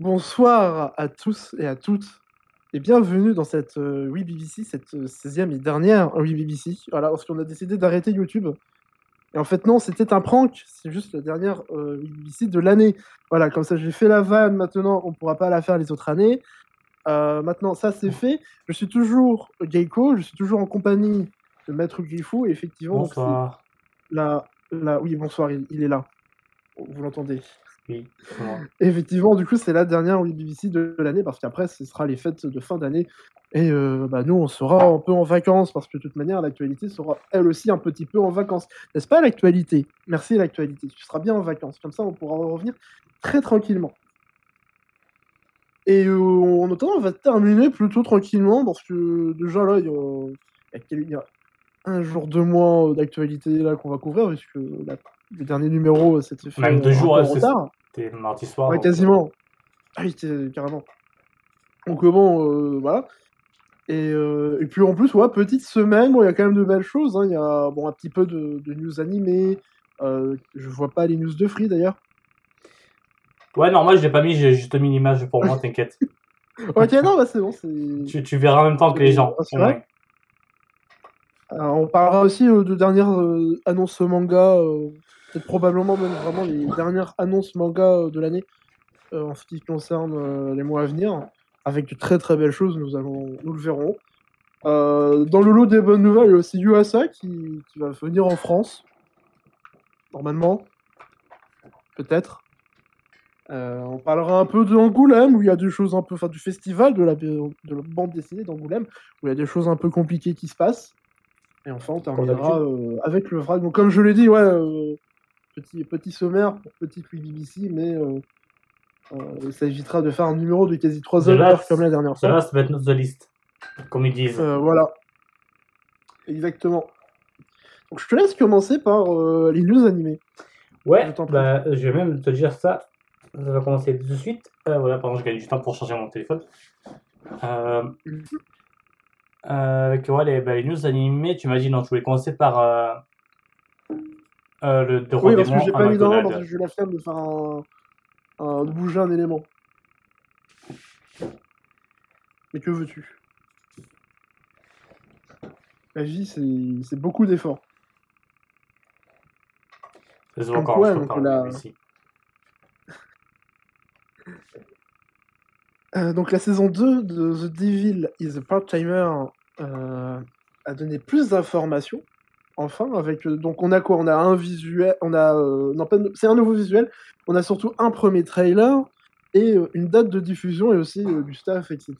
Bonsoir à tous et à toutes, et bienvenue dans cette euh, Oui BBC, cette euh, 16e et dernière Oui BBC. Voilà, parce qu'on a décidé d'arrêter YouTube. Et en fait, non, c'était un prank, c'est juste la dernière euh, Oui BBC de l'année. Voilà, comme ça j'ai fait la vanne, maintenant on pourra pas la faire les autres années. Euh, maintenant, ça c'est fait. Je suis toujours Geiko, je suis toujours en compagnie de Maître Grifou, et effectivement, donc, Bonsoir. la, la... Oui, bonsoir, il, il est là. Vous l'entendez Oui. Effectivement, du coup, c'est la dernière BBC de l'année parce qu'après, ce sera les fêtes de fin d'année. Et euh, bah, nous, on sera un peu en vacances parce que de toute manière, l'actualité sera elle aussi un petit peu en vacances. N'est-ce pas, l'actualité? Merci, l'actualité. Tu seras bien en vacances. Comme ça, on pourra revenir très tranquillement. Et euh, en attendant, on va terminer plutôt tranquillement parce que déjà là, il y a, un jour, deux mois d'actualité là qu'on va couvrir puisque le dernier numéro s'était fait Même deux jours, ouais, c'est- retard. C'était mardi soir. Ouais, donc, quasiment. Ah oui, carrément. Donc euh, bon, euh, voilà. Et, euh, et puis en plus, ouais, petite semaine, bon, il y a quand même de belles choses. hein. Il y a bon, un petit peu de, de news animées. Euh, je vois pas les news de Free d'ailleurs. Ouais, normal, je l'ai pas mis, j'ai juste mis l'image pour moi, t'inquiète. Ok, non, bah c'est bon. c'est- tu, tu verras en même temps que les gens. Ah, c'est au vrai moins. Alors, on parlera aussi de dernières euh, annonces manga. Peut-être probablement même vraiment les dernières annonces manga euh, de l'année euh, en ce qui concerne euh, les mois à venir. Avec de très très belles choses, nous, allons, nous le verrons. Dans le lot des bonnes nouvelles, il y a aussi Yuasa qui, qui va venir en France. Normalement. Peut-être. Euh, on parlera un peu de Angoulême, où il y a des choses un peu. Enfin, du festival de la, de la bande dessinée d'Angoulême, où il y a des choses un peu compliquées qui se passent. Et enfin, on terminera euh, avec le. Donc, comme je l'ai dit, ouais, euh, petit, petit sommaire pour petite Wii BBC, mais euh, euh, il s'agitera de faire un numéro de quasi 3 De là, heures comme la dernière fois. ça va être notre liste. Comme ils disent. Euh, voilà. Exactement. Donc, je te laisse commencer par euh, les news animées. ouais, je bah, je vais même te dire ça. Ça va commencer tout de suite. Euh, voilà, pardon, je gagne du temps pour charger mon téléphone. Euh, euh, avec ouais, les, bah, les news animées, tu m'as dit, non, tu voulais commencer par euh, le de Oui, parce que j'ai pas mis dans l'ordre, McDonald's. parce que j'ai la flemme de faire un, un- de bouger un élément. Mais que veux-tu? La vie, c'est beaucoup d'efforts. Encore, quoi, donc la- ici. Euh, donc la saison 2 de The Devil is a Part-Timer euh, a donné plus d'informations. Enfin, avec euh, donc on a quoi? On a un visuel, on a euh, non c'est un nouveau visuel. On a surtout un premier trailer et euh, une date de diffusion et aussi euh, du staff, etc.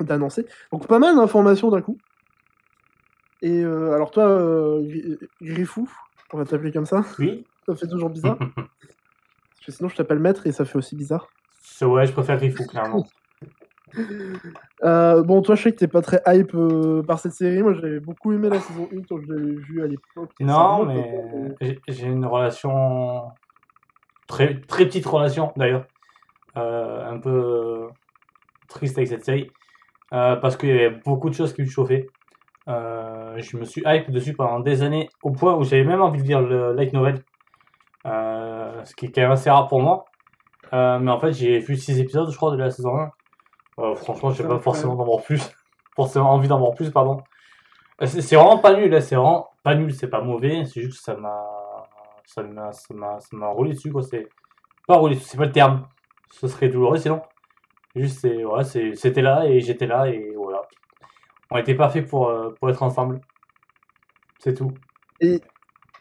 d'annoncer. Donc pas mal d'informations d'un coup. Et euh, alors toi, euh, Gri- Griffou, on va t'appeler comme ça. Oui Ça fait toujours bizarre. Parce que sinon je t'appelle maître et ça fait aussi bizarre. Ouais, je préfère Griffou, clairement. Euh, bon, toi, je sais que t'es pas très hype euh, par cette série. Moi, j'avais beaucoup aimé la saison 1 quand je l'avais vue à l'époque. Non, mais j'ai- une relation. Très, très petite relation, d'ailleurs. Euh, un peu triste avec cette série. Parce qu'il y avait beaucoup de choses qui me chauffaient. Je me suis hype dessus pendant des années, au point où j'avais même envie de lire le light novel. Ce qui est quand même assez rare pour moi. Mais en fait, j'ai vu 6 épisodes, je crois, de la saison 1. Euh, franchement, j'ai pas me fait forcément d'en voir plus. forcément envie d'en voir plus, pardon. Euh, C'est vraiment pas nul, là, c'est vraiment pas nul, c'est pas mauvais, c'est juste que ça m'a. Ça m'a ça m'a ça m'a roulé dessus, quoi. C'est pas roulé, c'est pas le terme. Ce serait douloureux sinon. Juste, c'est voilà, c'est- c'était là et j'étais là et voilà. On était parfaits pour, euh, pour être ensemble. C'est tout. Et,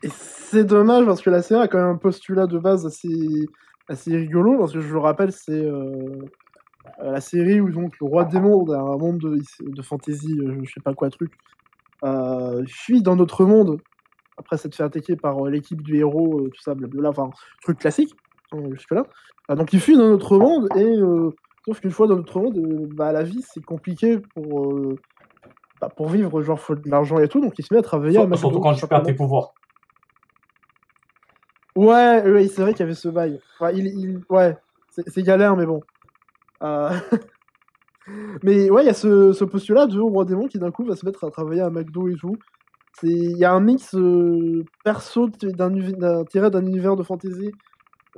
et c'est dommage parce que la série a quand même un postulat de base assez, assez rigolo. Parce que je le rappelle, c'est euh, la série où donc le roi des mondes, un monde de, de fantasy, euh, je sais pas quoi truc, euh, fuit dans notre monde après s'être fait attaquer par euh, l'équipe du héros, euh, tout ça, blablabla, enfin, truc classique, hein, jusque-là. Euh, donc il fuit dans notre monde et euh, sauf qu'une fois dans notre monde, euh, bah, la vie c'est compliqué pour, euh, bah, pour vivre, genre faut de l'argent et tout, donc il se met à travailler à Sur- McDo, Surtout quand tu perds tes pouvoirs. Ouais, ouais, c'est vrai qu'il y avait ce bail. Enfin, il, il- ouais, c'est galère, mais bon. Euh, mais ouais, il y a ce, ce postulat de roi démon qui d'un coup va se mettre à travailler à McDo et tout. Il y a un mix euh, perso d'un tiré d'un univers de fantasy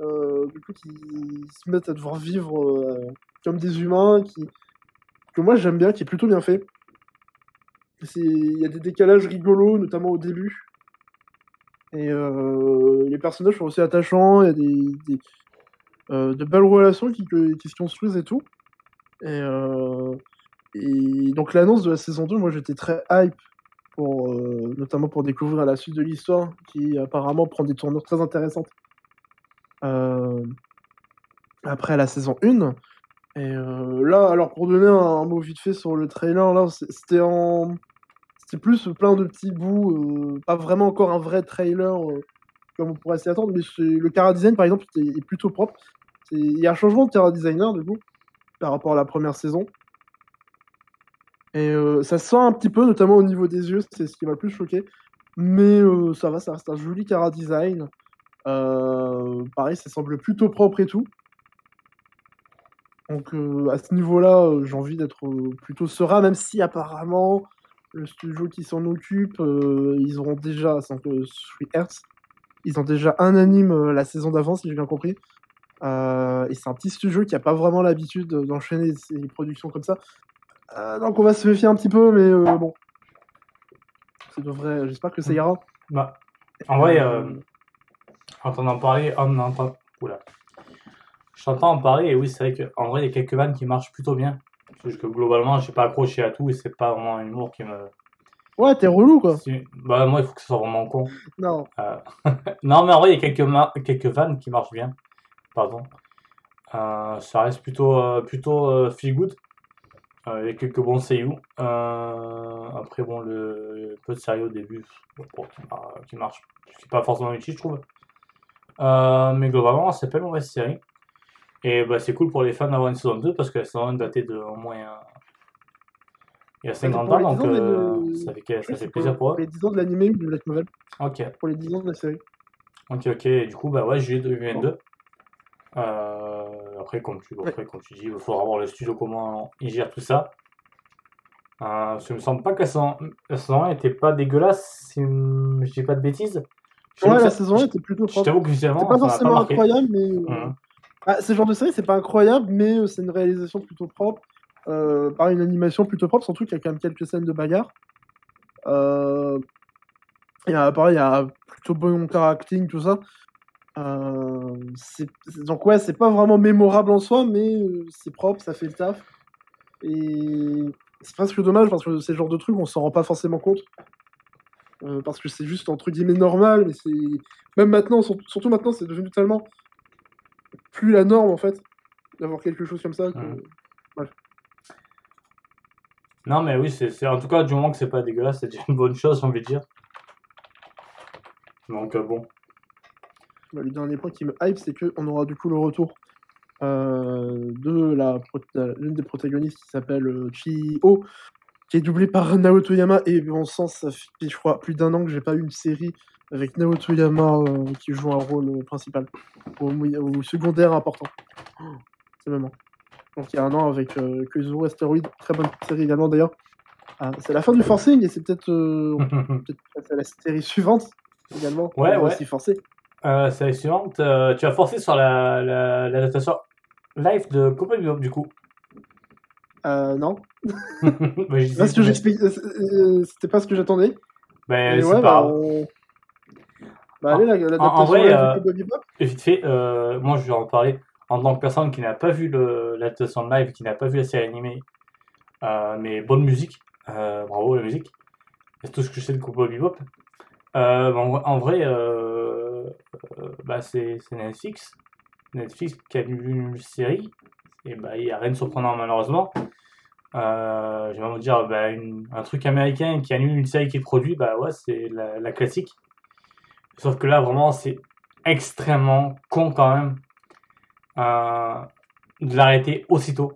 euh, du coup, qui se mettent à devoir vivre comme des humains, qui, que moi j'aime bien, qui est plutôt bien fait. Il y a des décalages rigolos, notamment au début. Et les personnages sont aussi attachants, il y a des, de belles relations qui, qui se construisent et tout. Et, euh, et donc l'annonce de la saison 2, moi j'étais très hype, pour, euh, notamment pour découvrir la suite de l'histoire, qui apparemment prend des tournures très intéressantes. Euh, après la saison 1. Et euh, là, alors pour donner un, mot vite fait sur le trailer, là, c'était en... C'était plus plein de petits bouts, euh, pas vraiment encore un vrai trailer euh, comme on pourrait s'y attendre, mais le Cara Design par exemple est, est plutôt propre. Il y a un changement de Cara Designer du coup, par rapport à la première saison. Et euh, ça se sent un petit peu, notamment au niveau des yeux, c'est ce qui m'a le plus choqué. Mais euh, ça va, ça reste un joli Cara Design. Euh, pareil, ça semble plutôt propre et tout. Donc euh, à ce niveau-là, j'ai envie d'être plutôt serein, même si apparemment le studio qui s'en occupe, ils auront déjà, sans que ils ont déjà un anime la saison d'avant, si j'ai bien compris. Euh, et c'est un petit studio qui a pas vraiment l'habitude d'enchaîner ses productions comme ça. Euh, donc on va se méfier un petit peu, mais euh, bon. Ça devrait, j'espère que ça ira. Bah, en vrai, euh, en entendant parler, en entend... Oula. Je t'entends en parler, et oui, c'est vrai qu'en vrai, il y a quelques vannes qui marchent plutôt bien. Parce que globalement, j'ai pas accroché à tout, et c'est pas vraiment un humour qui me. Ouais, t'es relou quoi. Si- Bah, moi, il faut que ce soit vraiment con. Non. Non, mais en vrai, il y a quelques, quelques vannes qui marchent bien. Pardon. Euh, ça reste plutôt, euh, plutôt euh, feel good. Il y a quelques bons seiyuu. Après, bon, le, le peu de sérieux au début, bon, qui, mar- qui marche. C'est pas forcément utile, je trouve. Mais globalement, c'est pas une mauvaise série. Et bah, c'est cool pour les fans d'avoir une saison 2 parce que la saison 1 datait de au moins. il y a 50 pour ans, donc 10 ans de- ça fait, ça fait plaisir pour eux. les 10 ans de l'animé ou de la novel. Ok. Pour les 10 ans de la série. Ok, ok. Et du coup, bah ouais, juillet 2022. Euh, après, comme tu, après, comme tu dis, il faudra voir le studio comment il gère tout ça. Euh, ça me semble pas que la saison, la saison 1 était pas dégueulasse, si je dis pas de bêtises. Je t'avoue Ouais, la saison 1 je- était plutôt Je propre. t'avoue que visuellement, C'est pas forcément incroyable, mais. euh, Mhm. ah, ce genre de série, c'est pas incroyable, mais euh, c'est une réalisation plutôt propre. Euh, par une animation plutôt propre, surtout qu'il y a quand même quelques scènes de bagarre. Euh, et euh, pareil, il y a plutôt bon acting, tout ça. Euh, donc, ouais, c'est pas vraiment mémorable en soi, mais euh, c'est propre, ça fait le taf. Et c'est presque dommage parce que c'est le genre de truc, on s'en rend pas forcément compte. Euh, parce que c'est juste entre guillemets normal, mais c'est. Même maintenant, sur- surtout maintenant, c'est devenu tellement plus la norme en fait, d'avoir quelque chose comme ça. que- Mhm. Non, mais oui, c'est en tout cas, du moment que c'est pas dégueulasse, c'est déjà une bonne chose, j'ai envie de dire. Donc, euh, bon. Le dernier point qui me hype, c'est qu'on aura du coup le retour euh, de la l'une des protagonistes qui s'appelle euh, Chi-Oh, qui est doublée par Naoto Yama. Et bon sens, ça fait, je crois, plus d'un an que j'ai pas eu une série avec Naoto Yama euh, qui joue un rôle euh, principal ou, ou secondaire important. C'est même. Donc il y a un an avec euh, Asteroid, très bonne série également d'ailleurs. Ah, c'est la fin du forcing et c'est peut-être euh, peut-être passer à la série suivante également. Ouais, On va ouais. aussi forcer. Euh, c'est la suivante. Euh, tu as forcé sur la, la, l'adaptation live de Bebop, du coup. Euh, non. Bah, Là, ce que j'explique, euh, euh, c'était pas ce que j'attendais. Ben, Mais c'est ouais, pas bah, on- bah, allez, la- l'adaptation en vrai, live de Bebop. Vite fait, moi je vais en parler en tant que personne qui n'a pas vu le- l'adaptation live, qui n'a pas vu la série animée, mais bonne musique, bravo la musique, c'est tout ce que je sais de Cowboy Bebop. En, en vrai, euh, bah, c'est Netflix, Netflix qui a une série, et bah, il n'y a rien de surprenant malheureusement. Euh, vais vous dire, bah, un truc américain qui annule une série qui est produit, bah ouais, c'est la, la classique. Sauf que là, vraiment, c'est extrêmement con quand même euh, de l'arrêter aussitôt.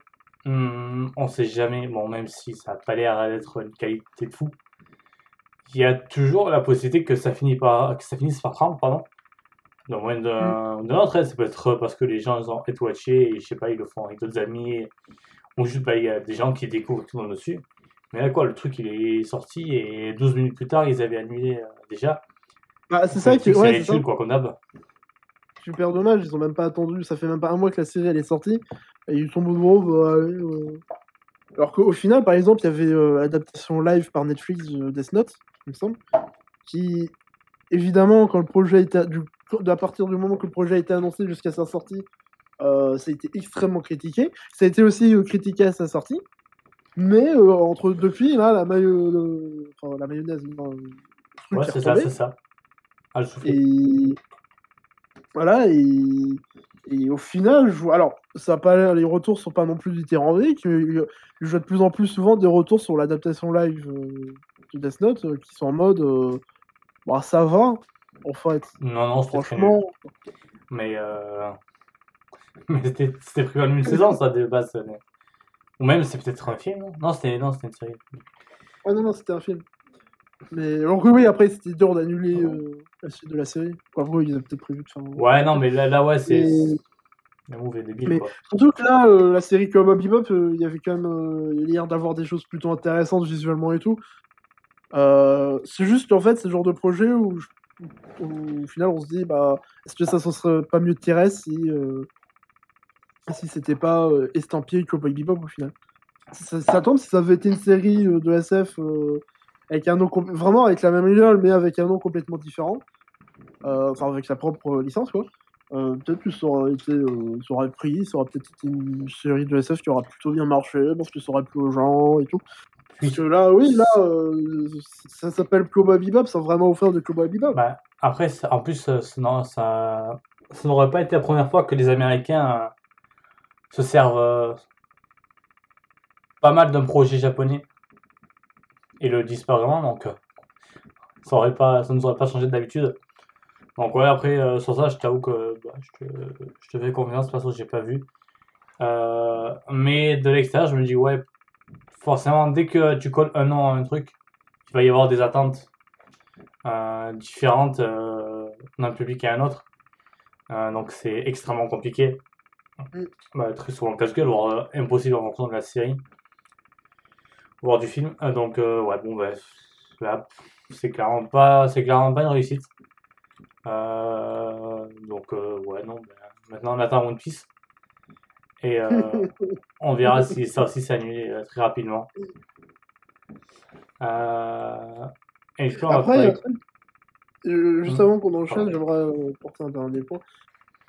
Hum, on sait jamais, bon, même si ça n'a pas l'air d'être une qualité de fou, il y a toujours la possibilité que ça, finit par, que finisse prendre, pardon. Dans moins d'un d'un autre, hein. ça peut être parce que les gens ils ont été watchés et je sais pas, ils le font avec d'autres amis, ou juste bah, il y a des gens qui découvrent tout le monde dessus. Mais là, quoi, le truc il est sorti et 12 minutes plus tard, ils avaient annulé euh, déjà. Bah, c'est ça qui C'est ouais, ça. quoi, comme d'hab. super dommage, ils ont même pas attendu, ça fait même pas un mois que la série elle est sortie, et ils tombent au bah, allez, euh. Alors qu'au final, par exemple, il y avait euh, l'adaptation live par Netflix de Death Note, il me semble, qui, évidemment, quand le projet était, du, à partir du moment que le projet a été annoncé jusqu'à sa sortie, euh, ça a été extrêmement critiqué. Ça a été aussi critiqué à sa sortie. Mais entre depuis, là, la, mayo... enfin, la mayonnaise, ouais, c'est ça, c'est ça. Ah, et voilà, et, et au final, je... alors, ça pas les retours sont pas non plus dithyrambiques, mais je vois de plus en plus souvent des retours sur l'adaptation live euh, de Death Note euh, qui sont en mode euh, bah, ça va, en fait. Non, non, franchement. Mais, euh... mais c'était prévu en une saison, ça, de base. Ou même, c'est peut-être un film, non? Non, c'était une série. Ah non, non, c'était un film. Mais donc oui, après c'était dur d'annuler euh, la suite de la série. Après, ils avaient peut-être prévu de faire. Ouais, non, mais là, là ouais, c'est. Débile, mais quoi. surtout que là, euh, la série Cowboy Bebop, euh, il y avait quand même l'air d'avoir des choses plutôt intéressantes visuellement et tout. c'est juste en fait, c'est le genre de projet où, au final on se dit, bah, est-ce que ça, ça serait pas mieux de tirer si, si c'était pas estampillé Cowboy Bebop au final? Ça, tombe si ça avait été une série de SF avec un nom vraiment avec la même idole, mais avec un nom complètement différent. Euh, enfin, avec sa propre licence, quoi. Euh, peut-être que ça aurait été, euh, ça aurait pris, ça aurait peut-être été une série de SF qui aurait plutôt bien marché, parce que ça aurait plu aux gens et tout. Parce que là, oui, là, ça s'appelle Cowboy Bebop, ça vraiment offert de Cowboy Bebop. Bah, après, en plus, ça, ça, ça n'aurait pas été la première fois que les Américains se servent pas mal d'un projet japonais et le disent pas vraiment, donc euh, ça aurait pas, ça nous aurait pas changé d'habitude. Donc ouais, après euh, sur ça, je t'avoue que bah, je, te, je, te, fais confiance parce que j'ai pas vu. Euh, mais de l'extérieur, je me dis ouais, forcément dès que tu colles un nom à un truc, il va y avoir des attentes différentes d'un public à un autre. donc c'est extrêmement compliqué. Mm. Bah, très souvent casse-gueule, voire impossible en fonction de la série voir du film. Euh, donc, euh, ouais, bon, bah, c'est clairement pas, c'est clairement pas une réussite. Euh, donc, ouais, non, bah, maintenant on attend One Piece. Et on verra si ça aussi s'annule très rapidement. et après, juste avant qu'on enchaîne, j'aimerais porter un dernier point.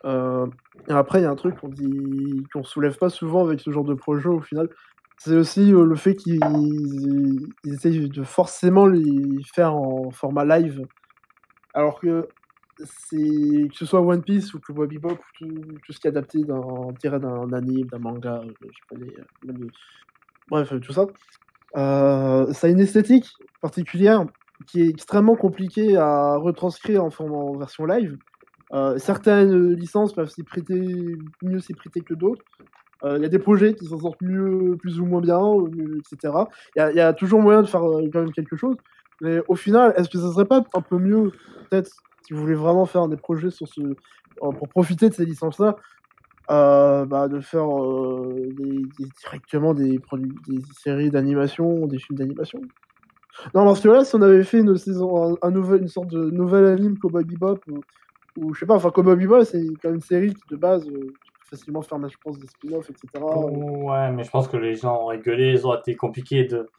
et après, il y a un truc qu'on dit qu'on soulève pas souvent avec ce genre de projet au final, c'est aussi euh, le fait qu'ils ils essayent de forcément les faire en format live. Alors que c'est que ce soit One Piece ou que Bebop, tout, tout ce qui est adapté d'un tiré d'un anime, d'un manga, euh, je sais pas, euh, bref, tout ça, ça a une esthétique particulière qui est extrêmement compliquée à retranscrire en, en version live. certaines licences peuvent s'y prêter mieux s'y prêter que d'autres. Il y a des projets qui s'en sortent mieux, plus ou moins bien, etc. Il y, a toujours moyen de faire quand même quelque chose. Mais au final, est-ce que ça serait pas un peu mieux, peut-être, si vous voulez vraiment faire des projets sur ce, pour profiter de ces licences-là, euh, bah, de faire euh, directement des, produits, des séries d'animation, des films d'animation. Non, parce que là, si on avait fait une saison, un, nouvel, une sorte de nouvel anime Cowboy Bebop, ou, ou je sais pas, enfin Cowboy Bebop, c'est quand même une série de base facilement faire, je pense, des spin-offs, etc. Ouais, mais je pense que les gens auraient gueulé, ils auraient été compliqués de.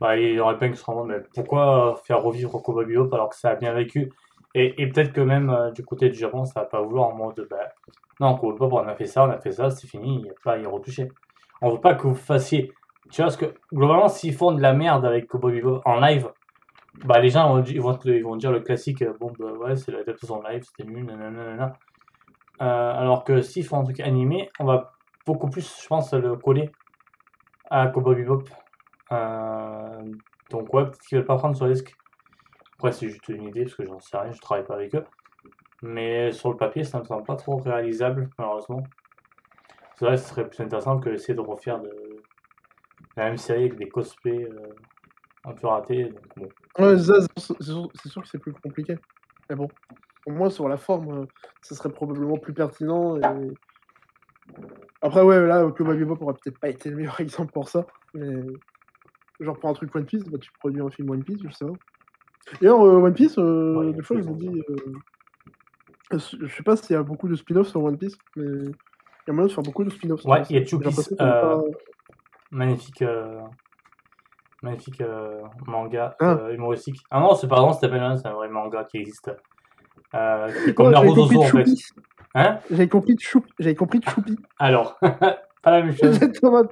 Bah, il y aurait pas que se mais pourquoi faire revivre Cowboy Bebop alors que ça a bien vécu? Et, peut-être que même euh, du côté du Japon, ça va pas vouloir en mode, bah, non, Cowboy Bebop, on a fait ça, on a fait ça, c'est fini, il n'y a pas à y retoucher. On veut pas que vous fassiez. Tu vois, parce que globalement, s'ils font de la merde avec Cowboy Bebop en live, bah les gens vont, ils vont, dire le classique, bon bah ouais, c'est la en live, c'était nul, nanana. Euh, alors que s'ils font un truc animé, on va beaucoup plus, je pense, le coller à Cowboy Bebop. Euh, donc ouais, peut-être qu'ils veulent pas prendre ce risque. Après, c'est juste une idée, parce que j'en sais rien, je travaille pas avec eux. Mais sur le papier, ça me semble pas trop réalisable, malheureusement. C'est vrai, ce serait plus intéressant que d'essayer de refaire de... la même série avec des cosplays euh, un peu ratés. Ouais, c'est sûr que c'est plus compliqué. Mais bon au moins sur la forme, euh, ce serait probablement plus pertinent. Après, ouais, là, Cowboy Bebop aurait peut-être pas été le meilleur exemple pour ça. Mais genre pour un truc One Piece, bah, tu produis un film One Piece, je sais. D'ailleurs, euh, One Piece, euh, des fois, me dis, Euh, Je sais pas s'il y a beaucoup de spin-offs sur One Piece, mais il y a moyen de faire beaucoup de spin-offs. Ouais, il y a Two Piece, euh, pas- Magnifique, magnifique euh, manga Ah. euh, humoristique. Ah non, c'est pardon, Stephen Lang, c'est un vrai manga qui existe. Euh, comme Ouais, Naruto compris en fait. Hein? J'avais compris Choupi. J'avais compris Choupi. Alors, pas la même chose. En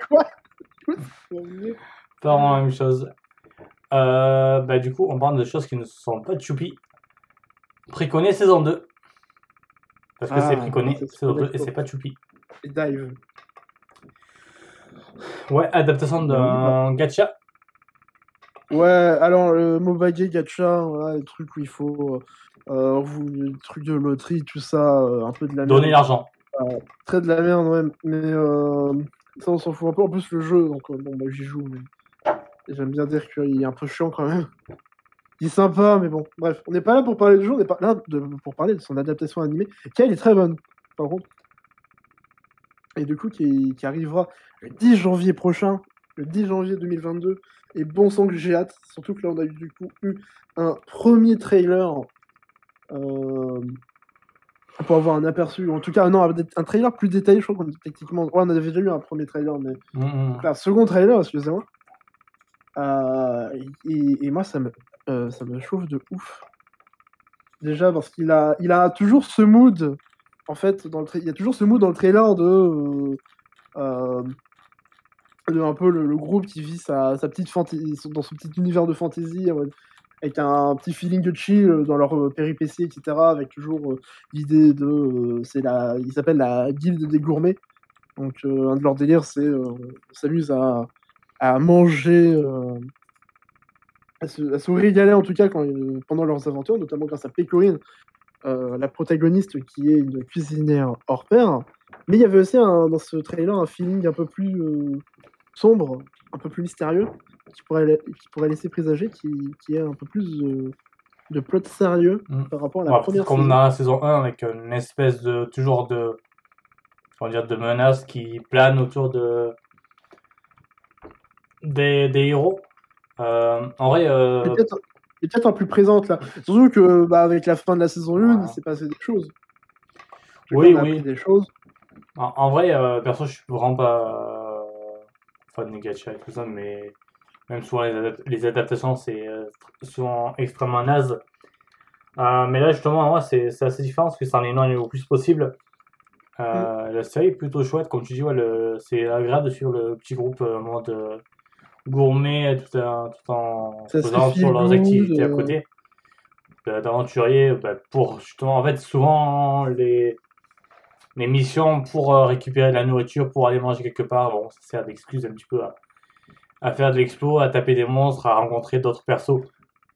Pas vraiment la même chose. Euh, bah, du coup, on parle de choses qui ne sont pas Choupi. Préconé saison 2. Parce que Ah, c'est Préconé c'est saison 2 et c'est pas Choupi. Dive. Ouais, adaptation d'un gacha. Ouais, alors le Mobile Gacha, voilà, les trucs où il faut. Euh, vous, les trucs de loterie, tout ça, euh, un peu de la Donner l'argent. Très de la merde, ouais. Mais euh, ça, on s'en fout un peu. En plus, le jeu, donc bon, bah, j'y joue. Mais... J'aime bien dire qu'il est un peu chiant quand même. Il est sympa, mais bon. Bref, on n'est pas là pour parler du jeu, on est pas là de- pour parler de son adaptation animée, qui elle est très bonne, par contre. Et du coup, qui, qui arrivera le 10 janvier prochain, le 10 janvier 2022. Et bon sang que j'ai hâte, surtout que là, on a eu, du coup eu un premier trailer euh, pour avoir un aperçu, en tout cas, non, un trailer plus détaillé, je crois qu'on techniquement. Ouais, on avait déjà eu un premier trailer, mais Mhm. un second trailer, excusez-moi. Euh, et, moi, ça me, euh, ça me chauffe de ouf. Déjà, parce qu'il a, il a toujours ce mood, en fait, il y a toujours ce mood dans le trailer de. euh, un peu le, groupe qui vit sa, petite fantasy, dans son petit univers de fantasy, avec un petit feeling de chill dans leur péripéties, etc. Avec toujours l'idée de. euh, c'est la, ils s'appellent la guilde des gourmets. Donc, un de leurs délires, c'est. on s'amuse à, à manger. euh, à, se, à se régaler en tout cas quand, pendant leurs aventures, notamment grâce à Pécorine, euh, la protagoniste qui est une cuisinière hors pair. Mais il y avait aussi un- dans ce trailer un feeling un peu plus euh, sombre, un peu plus mystérieux, qui pourrait, la- qui pourrait laisser présager qui, qui est un peu plus de plot sérieux Mm. par rapport à la Ouais, première comme saison. dans la saison 1, avec une espèce de. toujours de. comment dire, de menace qui plane autour de. Des, des héros. Euh, en vrai, euh, Peut-être est peut-être un peu plus présente là. Surtout que bah, avec la fin de la saison 1, il s'est passé des choses. Je Oui, oui. Des choses. En, en vrai, euh, perso, je suis vraiment pas euh, fan des gacha et tout ça, mais même souvent les, adap- les adaptations, c'est souvent extrêmement naze. Mais là, justement, moi, c'est assez différent parce que ça en éloigne le plus possible. Euh, La série est plutôt chouette, comme tu dis, ouais, c'est agréable de suivre le petit groupe euh, mode gourmet tout, en- tout en Ça faisant sur leurs activités à euh. côté. Euh, D'aventuriers, bah, pour justement, en fait, souvent les, les missions pour euh, récupérer de la nourriture, pour aller manger quelque part, bon, ça sert d'excuse un petit peu à, à faire de l'explo, à taper des monstres, à rencontrer d'autres persos.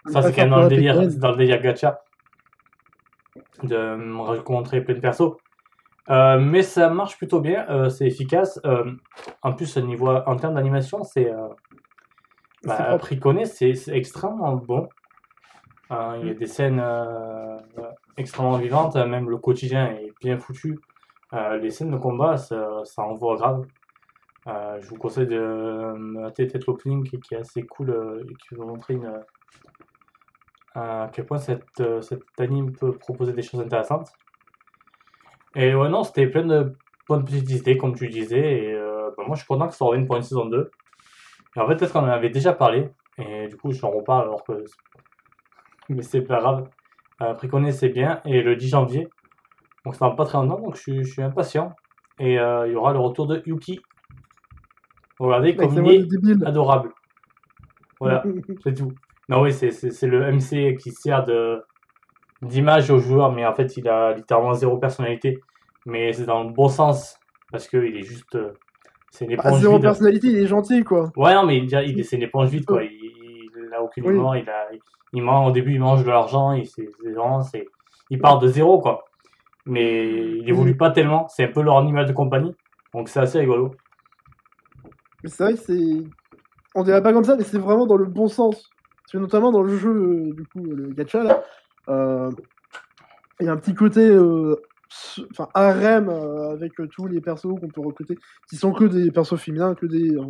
Ça, c'est quand même dans le délire, dans le délire gacha de rencontrer plein de persos. Euh, mais ça marche plutôt bien, euh, c'est efficace. Euh, en plus, au niveau, en termes d'animation, c'est C'est bah, c'est extrêmement bon. Il y a Mm. des scènes extrêmement vivantes, même le quotidien est bien foutu. Les scènes de combat, ça, ça envoie grave. Euh, je vous conseille de mater peut-être l'opening qui, qui est assez cool et qui vous montrer une, à quel point cette, euh, cet anime peut proposer des choses intéressantes. Et ouais, non, c'était plein de bonnes petites idées, comme tu disais. Et euh, bah, moi, je suis content que ça revienne pour une saison 2. Et en fait, peut-être qu'on en avait déjà parlé. Et du coup, j'en reparle alors que. Mais c'est pas grave. Euh, Préconé, c'est bien. Et le 10 janvier, donc ça va pas très longtemps, donc je suis, je suis impatient. Et euh, il y aura le retour de Yuki. Regardez comme il de est adorable. Voilà. C'est tout. Non, oui, c'est le MC qui sert de d'image au joueur, mais en fait, il a littéralement zéro personnalité. Mais c'est dans le bon sens, parce qu'il est juste. euh, c'est une Bah, éponge zéro vide. personnalité, il est gentil quoi. Ouais, non, mais il, il- c'est une éponge vide, quoi. Il, il a aucune Oui. il, a, il mange, au début, il mange de l'argent, il, c'est, il part de zéro, quoi. Mais il évolue pas tellement, c'est un peu leur animal de compagnie, donc c'est assez rigolo. Mais c'est vrai que c'est. On dirait pas comme ça, mais c'est vraiment dans le bon sens. Parce que notamment dans le jeu, euh, du coup, le gacha là, il y a un petit côté. euh, Enfin, harem euh, avec euh, tous les persos qu'on peut recruter, qui sont que des persos féminins, que des, euh,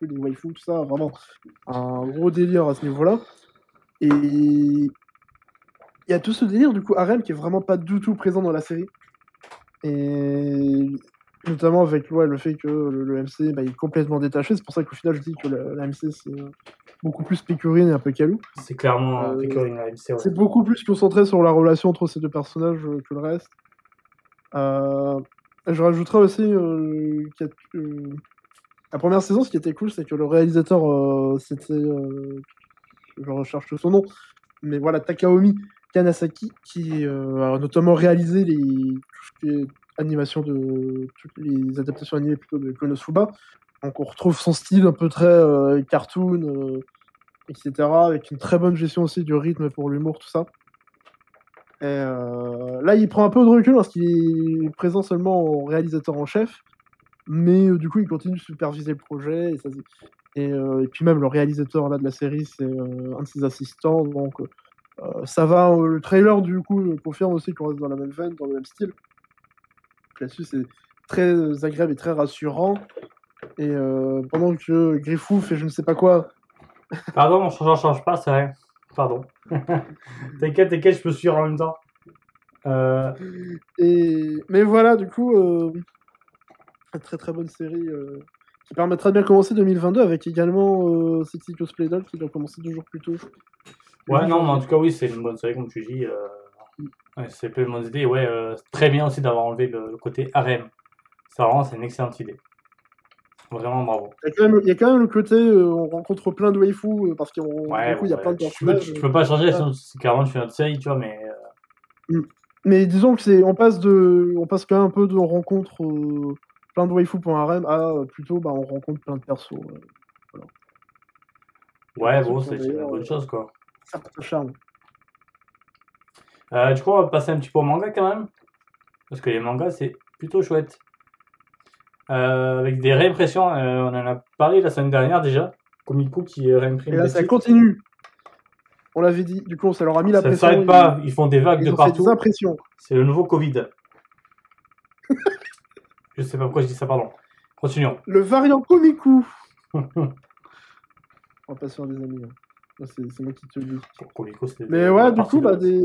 que des waifus, tout ça, vraiment un gros délire à ce niveau-là. Et, il y a tout ce délire du coup Harem qui est vraiment pas du tout présent dans la série. Et notamment avec le fait que le, le MC bah, est complètement détaché. C'est pour ça qu'au final je dis que la MC c'est euh, beaucoup plus Pécurine et un peu Calou. C'est clairement Euh, MC, ouais. C'est beaucoup plus concentré sur la relation entre ces deux personnages euh, que le reste. Euh, je rajouterais aussi a- la première saison, ce qui était cool, c'est que le réalisateur, c'était, je recherche son nom, mais voilà, Takaomi Kanasaki, qui euh, a notamment réalisé les, tout ce qui est animation de toutes les adaptations animées plutôt de Konosuba. Donc on retrouve son style un peu très euh, cartoon, euh, etc. Avec une très bonne gestion aussi du rythme pour l'humour, tout ça. Euh, là, il prend un peu de recul parce est présent seulement en réalisateur en chef, mais du coup, il continue de superviser le projet. Et, puis même le réalisateur là, de la série, c'est un de ses assistants, donc ça va. le trailer, du coup, confirme aussi qu'on reste dans la même veine, dans le même style. Là-dessus, c'est très agréable et très rassurant. Et euh, pendant que Griffou fait je ne sais pas quoi Pardon, mon change, change pas, c'est vrai. Pardon. t'inquiète, t'inquiète, je peux suivre en même temps. Euh, Et... Mais voilà, du coup, euh, une très très bonne série euh, qui permettra de bien commencer 2022 avec également Sexy Cosplay Doll qui doit commencer deux jours plus tôt. Ouais, non, mais en tout cas, oui, c'est une bonne série, comme tu dis. ouais, c'est plein de bonnes idées. Ouais, très bien aussi d'avoir enlevé le, le côté harem. Ça, vraiment, c'est une excellente idée. Vraiment, bravo. Il y, a quand même, il y a quand même le côté euh, on rencontre plein de waifus euh, parce qu'il Ouais, y a ouais, plein de tu, peux, personnages. tu peux pas changer, euh, sinon c'est carrément tu fais notre série, tu vois, mais euh, Mais disons que c'est on passe de on passe quand même un peu de on rencontre euh, plein de waifus pour un harem à plutôt bah, on rencontre plein de persos. euh, ouais, bon, c'est une bonne chose, quoi. certain charme. Euh, du coup, on va passer un petit peu au manga quand même. Parce que les mangas, c'est plutôt chouette. Euh, avec des réimpressions, euh, on en a parlé la semaine dernière déjà. Komiku qui réimprime Et là des ça titres. continue. On l'avait dit, du coup ça leur a mis la Ça ne pression. s'arrête ils- pas, ils font des vagues Ils de ont partout. C'est le nouveau Covid. je sais pas pourquoi je dis ça, pardon. Continuons. Le variant Komiku. On va pas se faire des amis. hein. C'est moi qui te le dis. Komiku, Mais ouais, du coup, bah, des.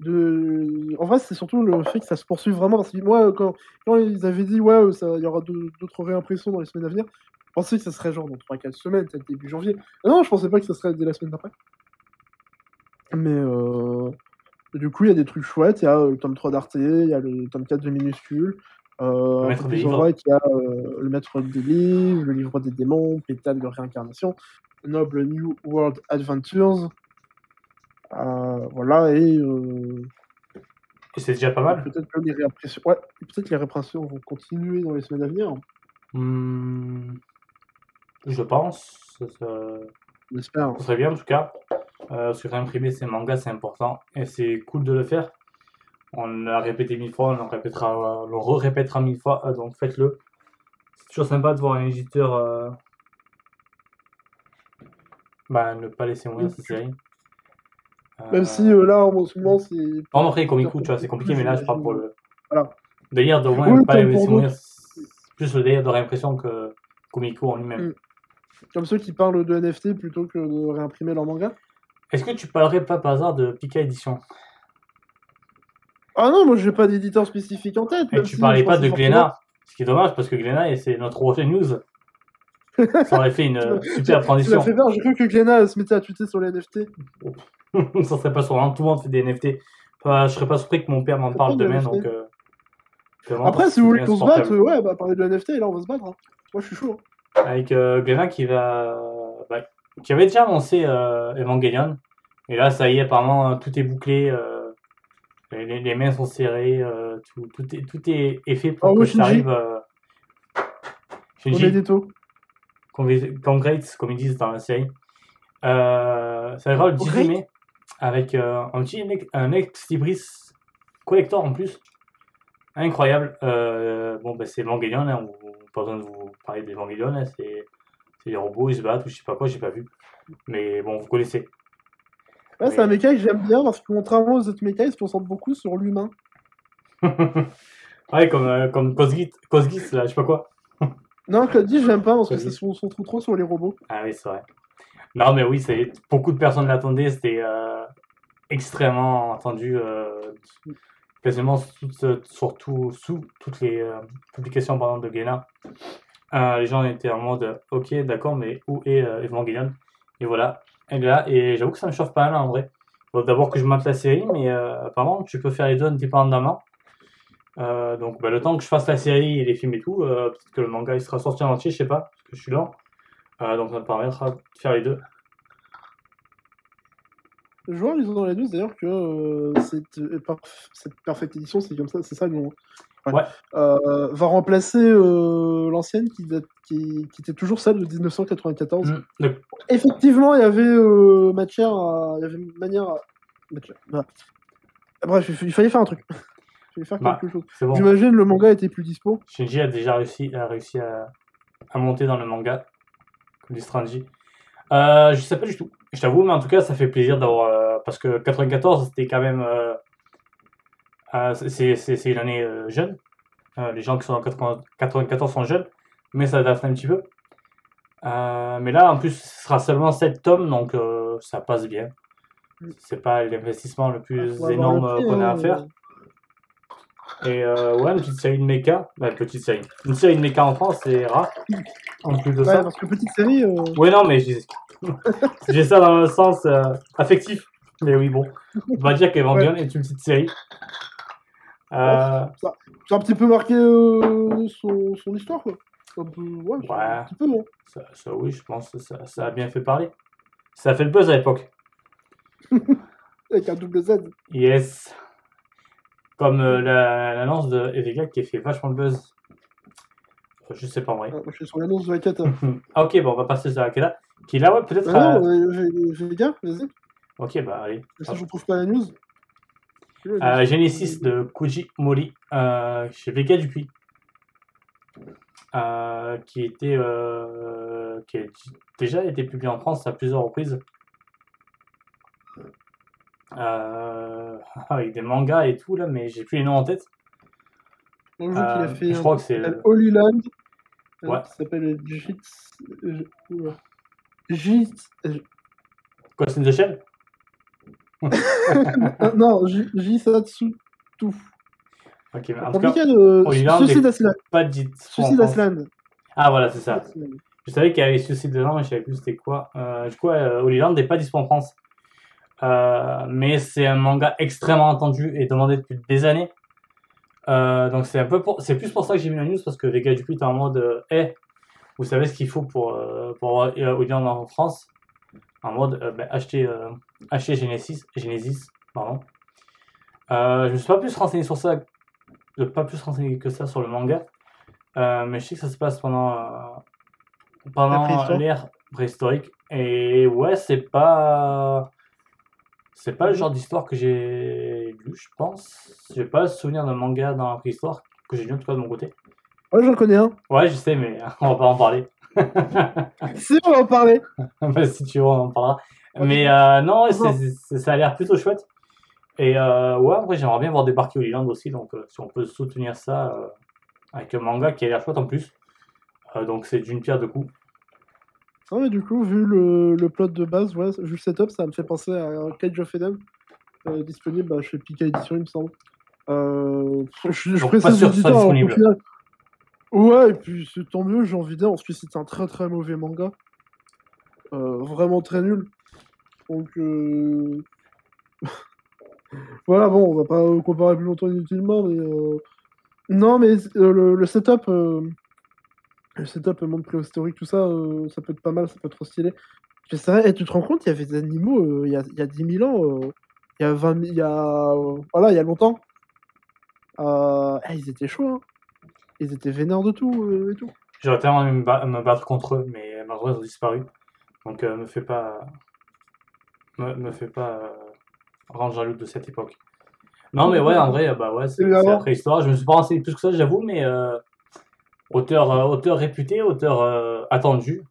De... En vrai, c'est surtout le fait que ça se poursuive vraiment. Parce que moi, quand, quand ils avaient dit, ouais, il y aura d'autres réimpressions dans les semaines à venir, je pensais que ça serait genre dans 3-4 semaines, peut-être début janvier. Ah Non, je pensais pas que ça serait dès la semaine d'après. Mais euh... du coup, il y a des trucs chouettes. Il y a euh, le tome 3 d'Arte, il y a le tome 4 de Minuscule. Euh, Le maître des livres. a euh, le maître des livres, le livre des démons, Pétale de réincarnation, Noble New World Adventures. Euh, voilà, et euh, Et c'est déjà pas mal. peut-être que les réimpressions, ouais, peut-être les réimpressions vont continuer dans les semaines à venir, Hmm, Je pense. Ça, ça- j'espère. ça serait bien en tout cas. Euh, parce que réimprimer ces mangas, c'est important. Et c'est cool de le faire. On l'a répété mille fois, on le répétera, on le re-répétera mille fois. euh, donc faites-le. C'est toujours sympa de voir un éditeur euh, bah, ne pas laisser mourir sa série. Même si euh, là, en ce moment, c'est. Contre, après, Komiku, tu vois, c'est compliqué, mais là, je parle pour le Voilà. délire de moins Oui, ne pas les plus le délire de réimpression que Komiku en lui-même. Mm. Comme ceux qui parlent de NFT plutôt que de réimprimer leur manga. Est-ce que tu parlerais pas par hasard de Pika Edition? Ah non, moi, j'ai pas d'éditeur spécifique en tête. Et tu si parlais pas de Glénat Ce qui est dommage parce que Glénat, c'est notre prochaine news. Ça aurait fait une super transition. fait peur, j'ai cru que Glenna se mettait à tweeter sur les NFT. ça serait pas surprenant. Tout le monde fait des NFT. Enfin, je serais pas surpris que mon père m'en parle demain. Donc, euh, vraiment, Après, si vous voulez qu'on se batte, euh, ouais, bah parler de NFT et là on va se battre. hein. Moi je suis chaud. hein. Avec euh, qui va. bah, qui avait déjà annoncé euh, Evangelion. Et là, ça y est, apparemment, euh, tout est bouclé. euh, les, les mains sont serrées. euh, tout, tout, est, tout est, est fait pour Oh, que ouais, ça Shinji. arrive. euh, Shinji. taux. Congrats, comme ils disent dans la série. Euh, ça arrivera le 18 Congrats. mai avec euh, un petit un ex libris collector en plus. Incroyable. Euh, bon, bah, c'est Evangelion, hein, on- pas besoin de vous parler d'Evangelion, hein, c'est c'est les robots, ils se battent ou je sais pas quoi, j'ai pas vu. Mais bon, vous connaissez. Ouais, c'est un mecha que j'aime bien parce que contrairement aux autres mechas, ils se concentrent beaucoup sur l'humain. ouais, comme, euh, comme Cosgis, Cosgis, là, je sais pas quoi. Non, Code dit, j'aime pas parce que c'est se concentre trop sur les robots. Ah oui, c'est vrai. Non, mais oui, c'est beaucoup de personnes l'attendaient. C'était euh, extrêmement attendu. euh, quasiment surtout sous toutes les euh, publications par de Guéna. Les gens étaient en mode ok d'accord mais où est Evangelion? Et voilà elle est là et j'avoue que ça me chauffe pas mal en vrai d'abord que je mate la série mais apparemment tu peux faire les deux indépendamment donc bah, le temps que je fasse la série et les films et tout peut-être que le manga il sera sorti en entier je sais pas parce que je suis lent Euh, donc ça me permettra de faire les deux Je vois, ils ont dans la news d'ailleurs que euh, cette, euh, parf- cette Perfect Edition, c'est comme ça, c'est ça le nom. Ouais. Euh, va remplacer euh, l'ancienne qui, qui, qui était toujours celle de 1994. Mm. Effectivement, il y avait matière à. Il y avait manière à. voilà. Bref, il fa- il fallait faire un truc. Il fallait faire Bah, quelque chose. c'est bon J'imagine le manga était plus dispo. Shinji a déjà réussi, a réussi à, à monter dans le manga, comme dit Stranji. Euh, je sais pas du tout, je t'avoue, mais en tout cas, ça fait plaisir d'avoir. euh, parce que 94, c'était quand même. euh, euh, c'est une année jeune. Les gens qui sont en 80 94 sont jeunes, mais ça date un petit peu. Mais là, en plus, ce sera seulement 7 tomes, donc ça passe bien. C'est pas l'investissement le plus énorme qu'on a à hein, faire. Et euh, ouais, une petite série de mecha. Bah, petite série. Une série de mecha en France, c'est rare. En plus de Ouais, ça. parce que petite série. euh, Ouais, non, mais j'ai j'ai ça dans le sens euh, affectif. Mais oui, bon. On va dire qu'Evangelion est une petite série. Euh, C'est un petit peu marqué son, son histoire, quoi. Un peu, ouais, Ouais. un petit peu, non ça, ça, oui, je pense que ça, ça a bien fait parler. Ça a fait le buzz à l'époque. Avec un double Z. Yes. Comme euh, la- l'annonce de Evega qui a fait vachement le buzz. Euh, Je sais pas en vrai. Ah, je suis sur l'annonce de la cata. Ah, ok, bon, on va passer sur Akela. Qui là, ouais, peut-être. Ah euh, non, euh, j'ai les gars, vas-y. Ok, bah allez. Ça, je trouve pas la news. Euh, Genesis de Koji Mori euh, chez Vega Dupuis. Euh, qui était euh, qui a déjà été publié en France à plusieurs reprises. Euh, avec des mangas et tout là, mais j'ai plus les noms en tête. Qu'il Euh, a fait je crois que qui c'est Holy Land. euh, Ouais. Qui s'appelle Jit. euh, oula. Jit. euh, Ghost in the Shell. non, Jisatsu. Tout. Ok, mais en tout cas, Suicide Island. pas en Suicide. Island. Ah voilà, c'est ça. Je savais qu'il y avait Suicide dedans, mais je savais plus c'était quoi. Euh, du coup, euh, Holy Land n'est pas dispo en France. Euh, mais c'est un manga extrêmement attendu et demandé depuis des années. Euh, donc c'est un peu pour... c'est plus pour ça que j'ai mis la news parce que Vega Dupuis est en mode euh, hey, vous savez ce qu'il faut pour, pour Land en France? En mode ben, acheter, acheter Genesis, Genesis pardon. Je me suis pas plus renseigné sur ça de pas plus renseigné que ça sur le manga mais je sais que ça se passe pendant pendant l'ère préhistorique et ouais c'est pas c'est pas le genre d'histoire que j'ai lu je pense j'ai pas le souvenir d'un manga dans la préhistoire que j'ai lu en tout cas de mon côté Ouais, j'en connais un. ouais je sais mais on va pas en parler Si, on va en parler. Bah, si tu veux, on en parlera. Mais euh, non, ça a l'air plutôt chouette. Et euh, ouais, après, j'aimerais bien voir débarquer Holy Land aussi. Donc, euh, si on peut soutenir ça euh, avec un manga qui a l'air chouette en plus. Euh, donc, c'est d'une pierre deux coups. Ah ouais, du coup, vu le, le plot de base, ouais, vu le setup, ça me fait penser à Cage of Eden, euh, disponible bah, chez Pika Edition, il me semble. Euh, je, précise pas sûr l'éditeur, alors, disponible. final- Ouais, et puis c'est tant mieux, j'ai envie de dire, parce que c'est un très très mauvais manga. Euh, vraiment très nul. Donc, euh... voilà, bon, on va pas comparer plus longtemps inutilement, mais. euh, Non, mais le, le setup. Euh, Le setup, le monde préhistorique, tout ça, euh, ça peut être pas mal, ça peut être trop stylé. Mais c'est vrai, et tu te rends compte, il y avait des animaux euh, il y, a, il y a 10 000 ans, euh, il y a 20 000, il y a, euh, voilà, il y a longtemps. Euh, eh, ils étaient chauds, hein. Ils étaient vénères de tout euh, et tout. J'aurais tellement aimé me, ba- me battre contre eux, mais malheureusement, ils ont disparu. Donc, euh, me fais pas. Me, me fais pas euh, rendre jaloux de cette époque. Non, mais ouais, en vrai, bah ouais, c'est la préhistoire. Je me suis pas renseigné plus que ça, j'avoue, mais euh, auteur, euh, auteur réputé, auteur euh, attendu,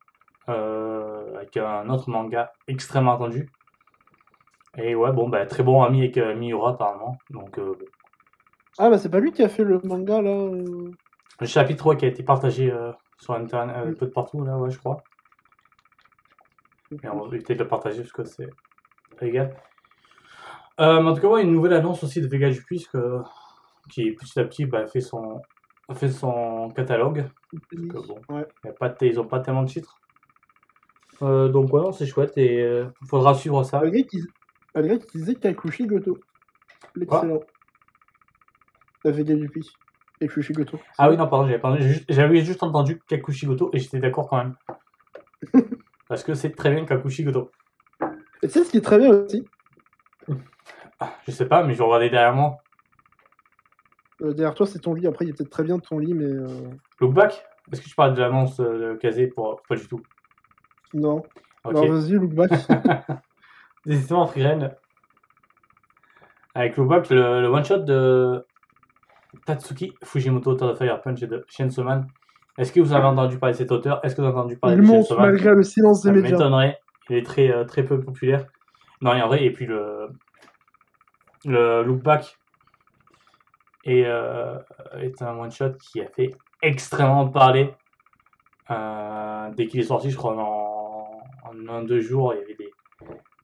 euh, avec un autre manga extrêmement attendu. Et ouais, bon, bah, très bon ami avec Miura, apparemment. Donc. Ah, bah c'est pas lui qui a fait le manga là. le chapitre ouais, qui a été partagé sur Internet, un peu de partout, là, ouais, je crois. Et on va éviter de le partager parce que c'est pas égal. Euh, mais en tout cas, ouais, une nouvelle annonce aussi de Vega Dupuis que- qui petit à petit bah, fait, son, fait son catalogue. Parce que, bon, Ouais. y a pas de- ils ont pas tellement de titres. Euh, donc, ouais, non, c'est chouette et il faudra suivre ça. Malgré qu'ils malgré qu'ils disaient Kakushi Goto. L'excellent. La Vega du Puy. Kakushi Goto. Ah oui, non, pardon, juste- j'avais juste entendu Kakushi Goto et j'étais d'accord quand même. Parce que c'est très bien Kakushi Goto. Et tu sais ce qui est très bien aussi? Ah, Je sais pas, mais je regardais derrière moi. Euh, Derrière toi, c'est ton lit. Après, il est peut-être très bien ton lit, mais euh, Look back Est-ce que tu parles de l'annonce euh, de Kazé pour. Pas du tout. non. Ok. Alors vas-y, look back. Avec le back, le, le one-shot de Tatsuki Fujimoto, auteur de Fire Punch et de Chainsaw Man. Est-ce que vous avez entendu parler de cet auteur? Est-ce que vous avez entendu parler il de monte Chainsaw Man malgré le silence des Ça médias. m'étonnerait. Il est très, euh, très peu populaire. Non, et en vrai, et puis le, le look back est, euh, est un one shot qui a fait extrêmement parler. Euh, dès qu'il est sorti, je crois, en, en un, deux jours, il y avait des,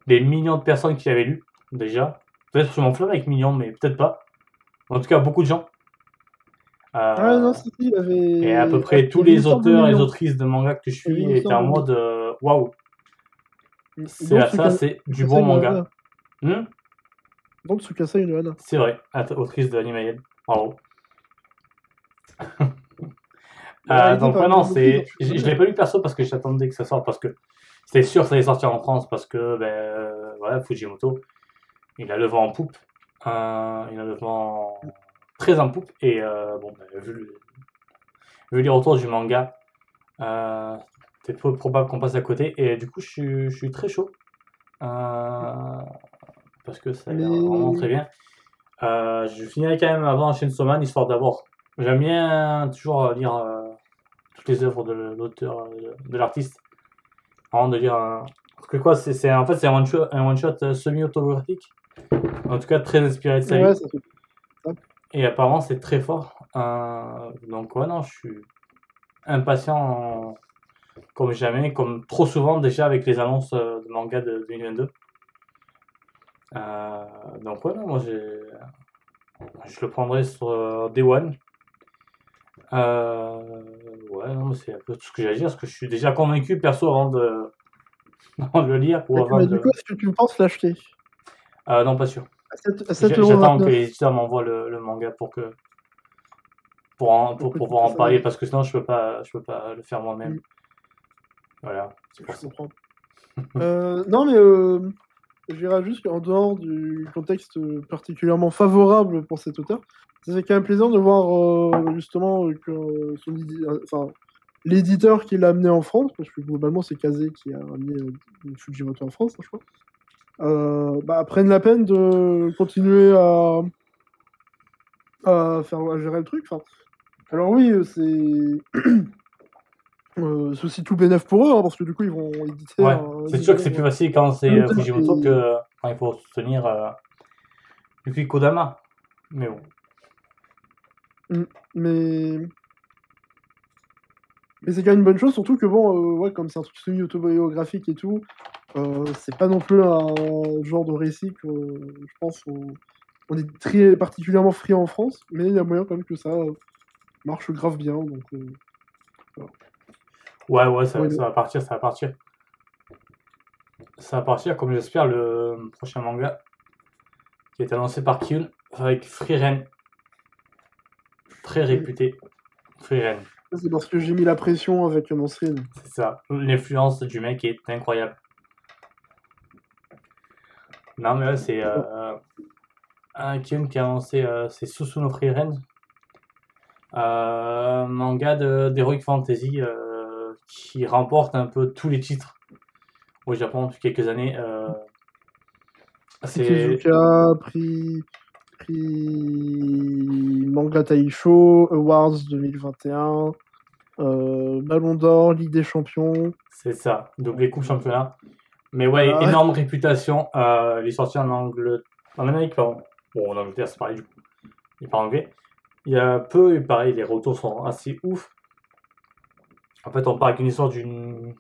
des millions de personnes qui l'avaient lu, déjà. Peut-être sur mon flop avec millions, mais peut-être pas. En tout cas, beaucoup de gens. Euh, Ah non, il avait. et à peu près il tous les auteurs et autrices de manga que je suis étaient en mode euh, waouh, c'est ça, c'est du bon manga. Hmm? Donc Tsukasa Inohana. c'est vrai, autrice de Animated. Il a Euh, donc maintenant, c'est, je, je l'ai pas lu perso parce que j'attendais que ça sorte parce que c'était sûr que ça allait sortir en France parce que ben euh, voilà Fujimoto, il a le vent en poupe, Euh, il a le vent très en poupe et bon ben, vu, vu les retours du manga, c'est peu probable qu'on passe à côté et du coup je suis, je suis très chaud parce que ça a l'air vraiment très bien. Euh, je finirai quand même avant Chainsaw Man histoire d'avoir J'aime bien toujours lire euh, toutes les œuvres de l'auteur, euh, de l'artiste. Avant de lire. un- Parce que quoi, c'est, en fait, c'est un one-shot euh, semi-autobiographique. En tout cas, très inspiré de sa Ouais, vie. Et apparemment, c'est très fort. Euh, donc, ouais, non, je suis impatient euh, comme jamais, comme trop souvent déjà avec les annonces euh, de manga de 2022. Euh, donc, ouais, non, moi, j'ai... je le prendrai sur euh, Day One. Euh, ouais, non, c'est un peu tout ce que j'ai à dire, parce que je suis déjà convaincu, perso, avant de, avant de le lire. Ou avant Mais de... du coup, est-ce que tu penses l'acheter? Non, pas sûr. À 7 à J'ai- 7 euros J'attends que 29. les éditeurs m'envoient le, le manga pour que pour, en- pour Pour pouvoir en parler parce que sinon je peux pas je peux pas le faire moi-même. Mm. Voilà, c'est pour Je ça. comprends. Euh, non, mais euh, je dirais juste qu'en dehors du contexte particulièrement favorable pour cet auteur, fait quand même plaisir de voir euh, justement que son l'éditeur qui l'a amené en France, parce que globalement c'est Kazé qui a amené euh, Fujimoto en France, hein, je crois, euh, bah, prennent la peine de continuer à, faire à gérer le truc. Alors oui, euh, c'est euh, c'est aussi tout bénef pour eux, hein, parce que du coup ils vont éditer. Ouais, c'est sûr que c'est plus facile quand c'est euh, Fujimoto que quand il faut soutenir euh, Yuki Kodama. Mais bon. Mais. Mais c'est quand même une bonne chose, surtout que bon, euh, ouais, comme c'est un truc semi-autobiographique et tout, euh, c'est pas non plus un genre de récit que je pense on, on est très particulièrement friand en France, mais il y a moyen quand même que ça marche grave bien. Donc, euh, Ouais, ouais, ça, va partir, ça va partir. Ça va partir, comme j'espère, le prochain manga qui est annoncé par Kyun avec Freeren. Très réputé. Freeren, c'est parce que j'ai mis la pression avec mon stream. c'est ça. L'influence du mec est incroyable. Non, mais là, c'est euh, un Kyun qui a annoncé euh, c'est Susuno Freeren. Euh, manga de- d'Heroic Fantasy euh, qui remporte un peu tous les titres au Japon depuis quelques années. euh, c'est Kizuka, prix, prix Manga Taisho, Awards 2021, euh, Ballon d'Or, Ligue des Champions. c'est ça, doublé coupe championnat. Mais ouais, Ah ouais. énorme réputation. Euh, il est sorti en Angleterre, en Amérique, pardon. Bon, en Angleterre, c'est pareil du coup. Il parle anglais. Il y a peu, et pareil, les retours sont assez ouf. En fait, on parle d'une histoire d'une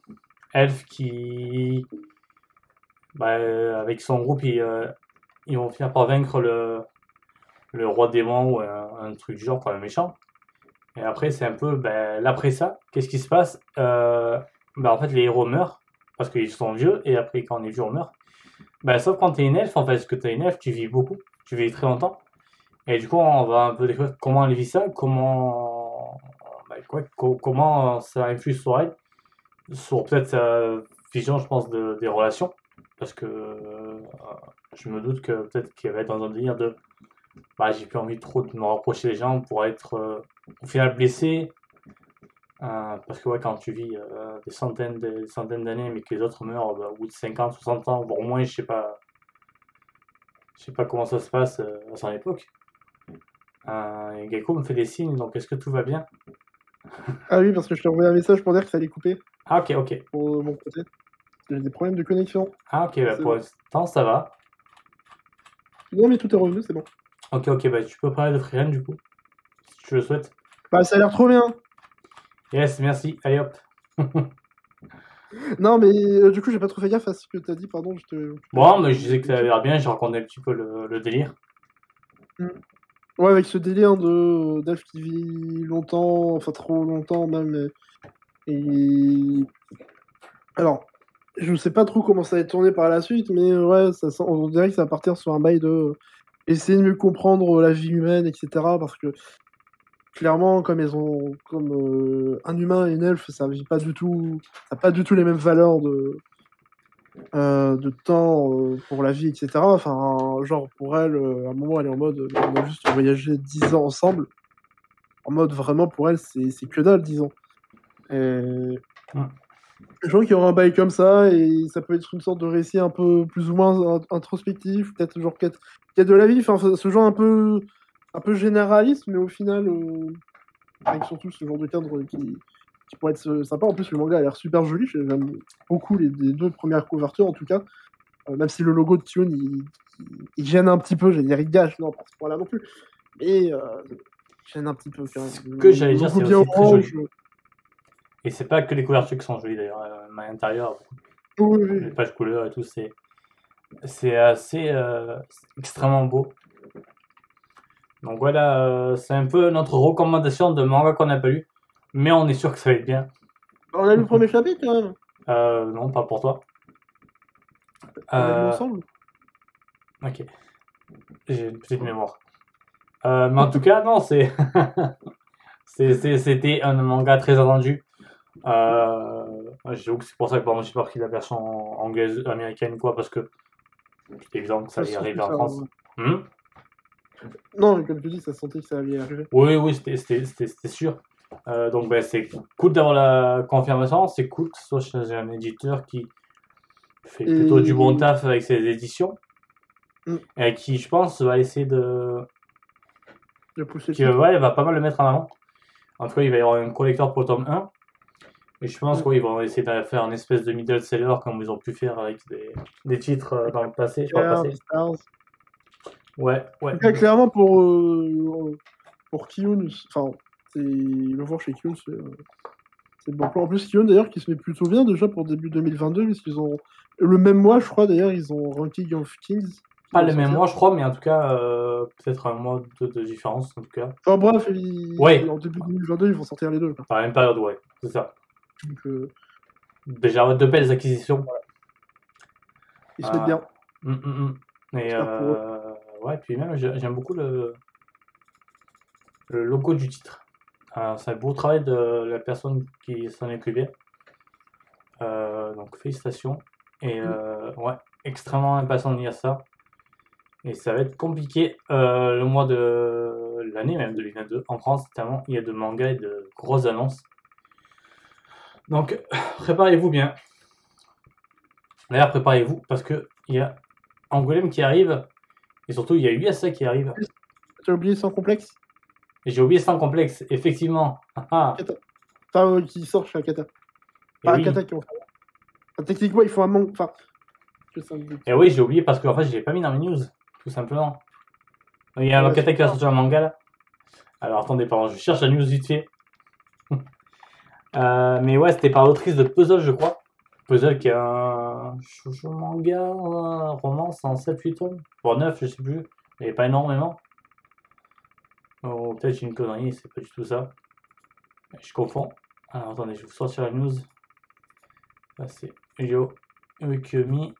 elfe qui, bah, euh, avec son groupe, euh, ils vont finir par vaincre le, le roi démon ou un, truc du genre, quoi, un méchant. Et après, c'est un peu, ben, l'après ça, qu'est-ce qui se passe ben, En fait, les héros meurent parce qu'ils sont vieux, et après, quand on est vieux, on meurt. Ben, sauf quand t'es une elfe, en fait, parce que t'es une elfe, tu vis beaucoup, tu vis très longtemps. Et du coup, on va un peu découvrir comment elle vit ça, comment, comment ça influe sur elle, sur peut-être sa vision, je pense, de, des relations. Parce que euh, je me doute que peut-être qu'elle va être dans un délire de bah, j'ai plus envie trop de me rapprocher des gens pour être euh, au final blessé. Euh, parce que quand tu vis euh, des centaines des centaines d'années, mais que les autres meurent bah, au bout de 50, 60 ans, voire moins, je sais pas. Je sais pas comment ça se passe euh, à son époque. Euh, Gecko me fait des signes, donc est-ce que tout va bien? Ah oui, parce que je t'ai envoyé un message pour dire qu'il fallait couper Ah ok, ok. pour euh, mon côté. J'ai des problèmes de connexion. Ah ok, bah, pour l'instant ça va. Non, mais tout est revenu, c'est bon. Ok, ok, bah tu peux parler de Freehan du coup, si tu le souhaites. Bah, ça a l'air trop bien. Yes, merci, allez hop. Non, mais euh, du coup, j'ai pas trop fait gaffe à ce que t'as dit, pardon. Je te... Bon, mais je disais que ça avait l'air bien, j'ai raconté un petit peu le, le délire. Ouais, avec ce délire de d'elfe qui vit longtemps, enfin trop longtemps même. Et... et- Alors, je sais pas trop comment ça va être tourné par la suite, mais ouais, ça on dirait que ça va partir sur un bail de essayer de mieux comprendre la vie humaine, etc. Parce que clairement, comme ils ont, comme euh, un humain et une elfe, ça vit pas du tout, ça pas du tout les mêmes valeurs de euh, de temps euh, pour la vie, etc. Enfin, genre pour elle, euh, à un moment, elle est en mode, on a juste voyagé 10 ans ensemble. En mode vraiment pour elle, c'est c'est que dalle, 10 ans. Et... Mm. Je pense qu'il y aura un bail comme ça, et ça peut être une sorte de récit un peu plus ou moins in- introspectif, peut-être genre quête, quête de la vie, enfin ce- genre un peu, un peu généraliste, mais au final, avec surtout ce genre de cadre qui, qui pourrait être euh, sympa. En plus, le manga a l'air super joli, j'aime beaucoup les, les deux premières couvertures en tout cas. Euh, même si le logo de Tune il, il- il gêne un petit peu, j'allais dire il gâche, non, pas à ce point-là non plus. Mais euh, il gêne un petit peu quand même. Ce que j'allais dire, c'est bien aussi très orange. Et c'est pas que les couvertures qui sont jolies d'ailleurs, à l'intérieur, Oui, oui, les pages couleurs et tout, c'est c'est assez euh, extrêmement beau. Donc voilà, euh, c'est un peu notre recommandation de manga qu'on n'a pas lu, mais on est sûr que ça va être bien. On a lu le premier chapitre quand même. Euh, non, pas pour toi. On a lu Euh, ensemble. ok, j'ai une petite mémoire. Euh, mais en tout cas, non, c'est c'était un manga très attendu. Euh, J'avoue que c'est pour ça que pardon, j'ai pas pris la version anglaise, américaine, quoi, parce que c'était évident que ça allait arriver en France. Hmm? Non, mais comme tu dis, ça sentait que ça allait arriver. Oui, oui, c'était sûr. Euh, donc, ben, c'est cool d'avoir la confirmation. C'est cool que ce soit chez un éditeur qui fait Et- plutôt du bon taf avec ses éditions. Mm. Et qui, je pense, va essayer de. De pousser Qui, ouais, va pas mal le mettre en avant. En tout cas, il va y avoir un collector pour le tome 1. Et je pense Mm. qu'ils vont essayer de faire un espèce de middle seller comme ils ont pu faire avec des, des titres euh, dans le passé. Ouais, ouais. Clairement, pour, euh, pour Kiyun, enfin, c'est le voir chez Kiyun, c'est euh, bon plan. En plus, Kiyun, d'ailleurs, qui se met plutôt bien déjà pour début 2022, parce qu'ils ont. Le même mois, je crois, d'ailleurs, ils ont Ranking of Kings. Pas va le même mois, je crois, mais en tout cas, euh, peut-être un mois de, de différence, en tout cas. Enfin, bref, ils- Ouais. en début 2022, ils vont sortir les deux. quoi. Par la même période, ouais, c'est ça. Donc, euh, Déjà, de belles acquisitions. ils se Ah. mettent bien. Mm, mm, mm. Et euh, ouais, puis même, j'ai- j'aime beaucoup le, le logo du titre. C'est un beau travail de la personne qui s'en occupait. Euh, donc, félicitations. Et euh, ouais, extrêmement impatient de lire ça. Et ça va être compliqué euh, le mois de l'année, même 2022, en France, tellement il y a de mangas et de grosses annonces. Donc, préparez-vous bien. D'ailleurs, préparez-vous parce que il y a Angoulême qui arrive et surtout il y a USA qui arrive. Tu as oublié sans complexe? J'ai oublié sans complexe, effectivement. Ah, ah. Enfin, euh, qui sort chez Akata. Pas oui. Akata qui ont. Enfin, techniquement, il faut un manque. Enfin. Et oui, j'ai oublié parce qu'en fait, je l'ai pas mis dans mes news, tout simplement. Il y a un Ouais, Makata qui va super. sortir un manga là. Alors attendez, pardon, je cherche la news vite fait. Euh, mais ouais, c'était par l'autrice de Puzzle, je crois. Puzzle qui est un manga, un romance en 7-8 tomes. Bon, 9, je sais plus, mais pas énormément. Oh, peut-être j'ai une connerie, c'est pas du tout ça. Je confonds. Alors attendez, je vous sors sur la news. Là c'est Yo Ukemi.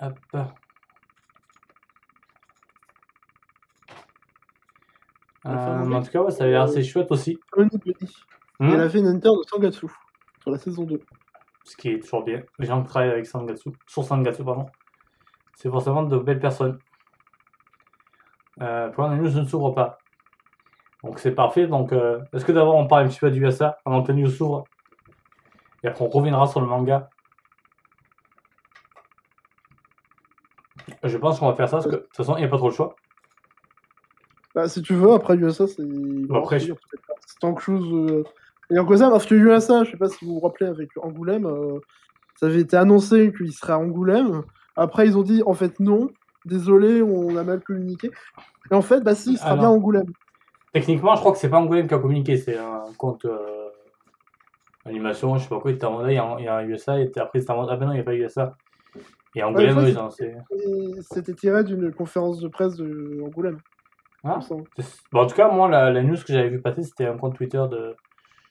Hop. Euh, en tout cas, ouais, ça avait l'air assez chouette aussi. Hmm Elle a fait une inter de Sangatsu sur la saison 2. Ce qui est toujours bien. Les gens qui travaillent avec Sangatsu, sur Sangatsu, pardon, c'est forcément de belles personnes. Euh, la news ne s'ouvre pas. Donc c'est parfait. Donc, euh, est-ce que d'abord on parle un petit peu du USA avant que la news s'ouvre? Et après on reviendra sur le manga. Je pense qu'on va faire ça parce que de toute façon il n'y a pas trop le choix. Bah, si tu veux, après USA, c'est. Bon, après, je- tant que chose. Euh... Et en ça, parce que USA, je sais pas si vous vous rappelez avec Angoulême, euh, ça avait été annoncé qu'il serait à Angoulême. Après, ils ont dit en fait non, désolé, on a mal communiqué. Et en fait, bah si, il sera Ah, bien Angoulême. Techniquement, je crois que c'est pas Angoulême qui a communiqué, c'est un compte euh, animation, je sais pas quoi, il était en mode, il y a, il y a un USA, et après mode, ah ben non, il n'y a pas USA. Et Angoulême, Ouais, oui, c'est- c'est. C'était tiré d'une conférence de presse de Angoulême. Ah, il c'est- bon, en tout cas, moi, la, la news que j'avais vu passer, c'était un compte Twitter de.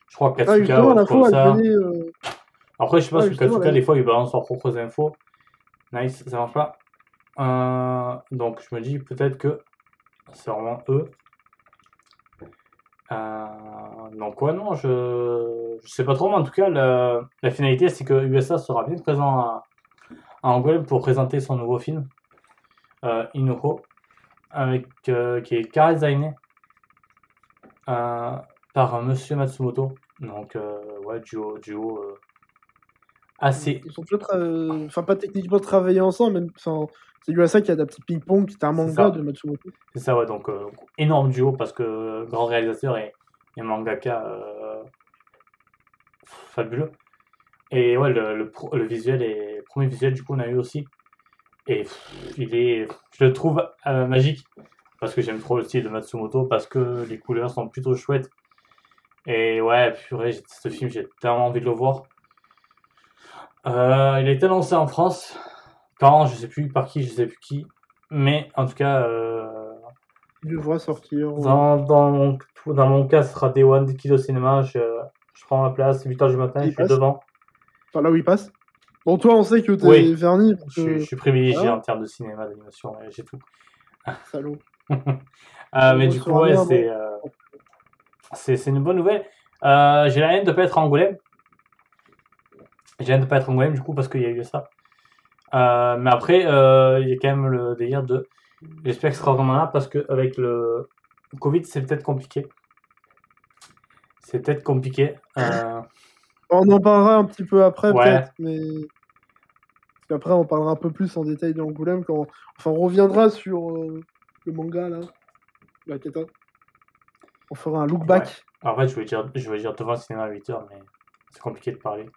Je crois Ah, Katsuka justement, ou comme ça. venait. euh, Après, je sais pas Ah, si Katsuka, des fois, ils balancent leurs propres infos. Nice, ça marche pas. Euh, donc, je me dis peut-être que c'est vraiment eux. Euh, donc, ouais, non, je, je sais pas trop, mais en tout cas, la, finalité, c'est que USA sera bien présent à, à Angoulême pour présenter son nouveau film, euh, Inuho, avec, euh, qui est euh, par Monsieur Matsumoto. Donc, ouais, duo, assez. Ils sont tra- enfin pas techniquement travaillés ensemble, même enfin, c'est USA qui a un petit ping-pong, qui est un manga de Matsumoto. C'est ça, ouais, donc euh, énorme duo parce que euh, grand réalisateur et, et mangaka euh, fabuleux. Et ouais, le, le, pro- le visuel est le premier visuel du coup on a eu aussi. Et pff, il est, je le trouve euh, magique parce que j'aime trop le style de Matsumoto parce que les couleurs sont plutôt chouettes. Et ouais, purée, ce film, j'ai tellement envie de le voir. Euh, il a été lancé en France par, je sais plus par qui, je sais plus qui, mais en tout cas. euh, Il devra sortir. euh, dans, dans, mon, dans mon cas, ce sera Day One, Kid au cinéma. Je, je prends ma place, 8h du matin, Il je suis devant. Enfin, là où il passe. Bon, toi, on sait que t'es Oui. verni, parce Je, suis- que... je suis privilégié Ah. en termes de cinéma, d'animation, j'ai tout. Salaud. Euh, mais du coup, ouais, c'est euh, c'est c'est une bonne nouvelle. Euh, j'ai la haine de pas être à Angoulême. J'ai la haine de pas être à Angoulême, du coup, parce qu'il y a eu ça. Euh, mais après, euh, il y a quand même le délire de. J'espère que ce sera vraiment là, parce qu'avec le Covid, c'est peut-être compliqué. C'est peut-être compliqué. Euh, On en parlera un petit peu après, Ouais. peut-être, mais... Parce qu'après, on parlera un peu plus en détail d'Angoulême, quand... Enfin, on reviendra sur euh, le manga, là. La Keta. On fera un look back. En fait, je dire, je vais dire devant le cinéma à 8h, mais c'est compliqué de parler.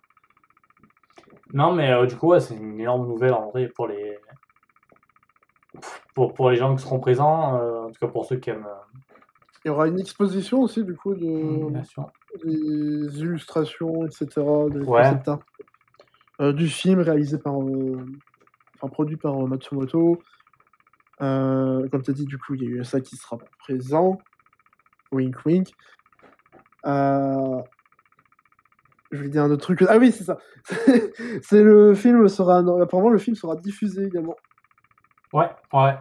Non, mais euh, du coup, ouais, c'est une énorme nouvelle en vrai pour les pour, pour les gens qui seront présents, euh, en tout cas pour ceux qui aiment euh, Il y aura une exposition aussi, du coup, de... des illustrations, etc., des Ouais. concept art. Euh, du film réalisé par, euh, enfin produit par euh, Matsumoto. Euh, comme tu as dit, du coup, il y a eu ça qui sera présent. Wink wink. Euh, je vais dire un autre truc. Ah oui, c'est ça. c'est le film sera apparemment le film sera diffusé également. Ouais, ouais.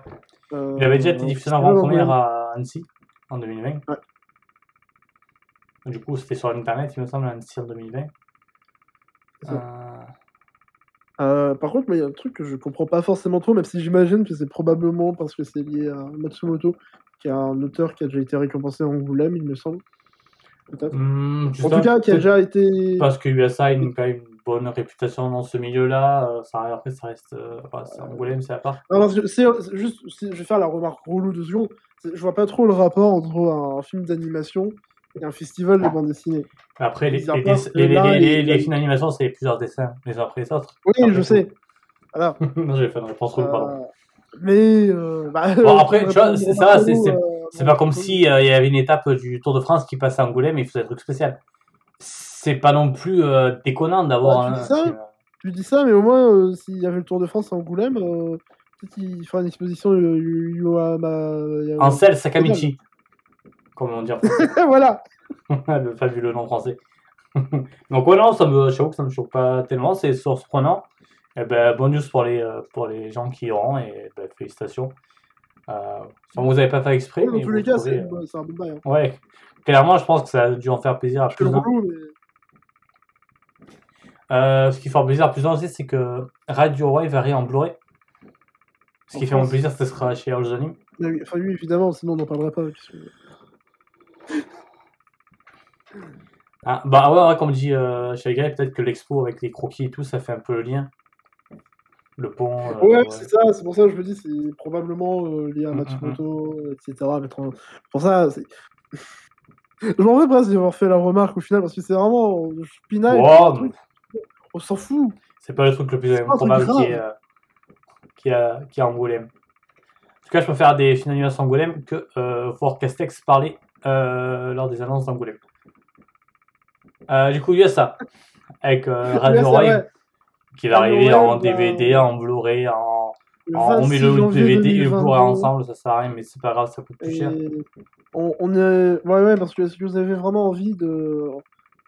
Euh, Il avait déjà été diffusé en avant-première à Annecy en 2020. Ouais. Du coup, c'était sur Internet, il me semble, à Annecy en 2020. C'est ça. Euh, Euh, par contre, il y a un truc que je comprends pas forcément trop, même si j'imagine que c'est probablement parce que c'est lié à Matsumoto, qui est un auteur qui a déjà été récompensé en Angoulême, il me semble. Peut-être. hmm, En tout cas, qui a déjà été. Parce que USA a une, quand même une bonne réputation dans ce milieu-là. euh, ça, après, ça reste. euh, enfin, c'est Angoulême, c'est à part. Que c'est juste, je vais faire la remarque relou de secondes. Je vois pas trop le rapport entre un film d'animation et un festival de bande dessinée. Après, les, là, films d'animation, c'est plusieurs dessins les uns après les autres. Oui, Après je sais. Voilà. non, j'ai fait une réponse relou, pardon. Euh, mais. euh, bah, Bon, après, tu vois, c'est ça, c'est- euh, C'est pas comme si euh, il y avait une étape du Tour de France qui passait à Angoulême et il faisait un truc spécial. c'est pas non plus euh, déconnant d'avoir Ouais, tu un. dis ça film. Tu dis ça, mais au moins, euh, s'il y avait le Tour de France à Angoulême, peut-être qu'il fera une exposition Ansel Sakamichi, comme on dit en français. voilà. le fabuleux nom français. Donc ouais non, ça me j'avoue que ça me choque pas tellement, c'est surprenant. Et ben bonne news pour les pour les gens qui iront et ben, félicitations. Euh, vous avez pas fait exprès, Dans mais tous les cas, c'est euh, c'est un bon bail. Hein. ouais. Clairement, je pense que ça a dû en faire plaisir à plus d'un. mais... Euh, ce qui fait plaisir à plus d'un aussi, c'est que Radio Wave arrive en Blu-ray. Ce qui En fait mon plaisir, ce sera chez Anime. mais oui, Enfin, oui, évidemment, sinon on n'en parlerait pas. Ah, bah ouais, ouais, comme dit euh, peut-être que l'expo avec les croquis et tout, ça fait un peu le lien. Le pont. euh, Ouais, ouais. c'est ça, c'est pour ça que je me dis, c'est probablement euh, lié à Mm, mm, Matsumoto, etc. mettre en- Pour ça, c'est. Je m'en veux presque d'avoir fait la remarque au final, parce que c'est vraiment. euh, Je pinaille, Wow, on s'en fout. C'est pas le truc le plus probable qui est, euh, qui, a, qui est Angoulême. En tout cas, je préfère des films d'animation Angoulême que voir Castex parler lors des annonces d'Angoulême. Du coup, il y a ça. Avec Radio Roy. Qui va arriver en DVD, en Blu-ray, en. On met 26 le DVD et le 2022, Blu-ray ensemble, ça sert à rien, mais c'est pas grave, ça coûte plus cher. On, on est. Ouais, ouais, parce que est-ce que vous avez vraiment envie de.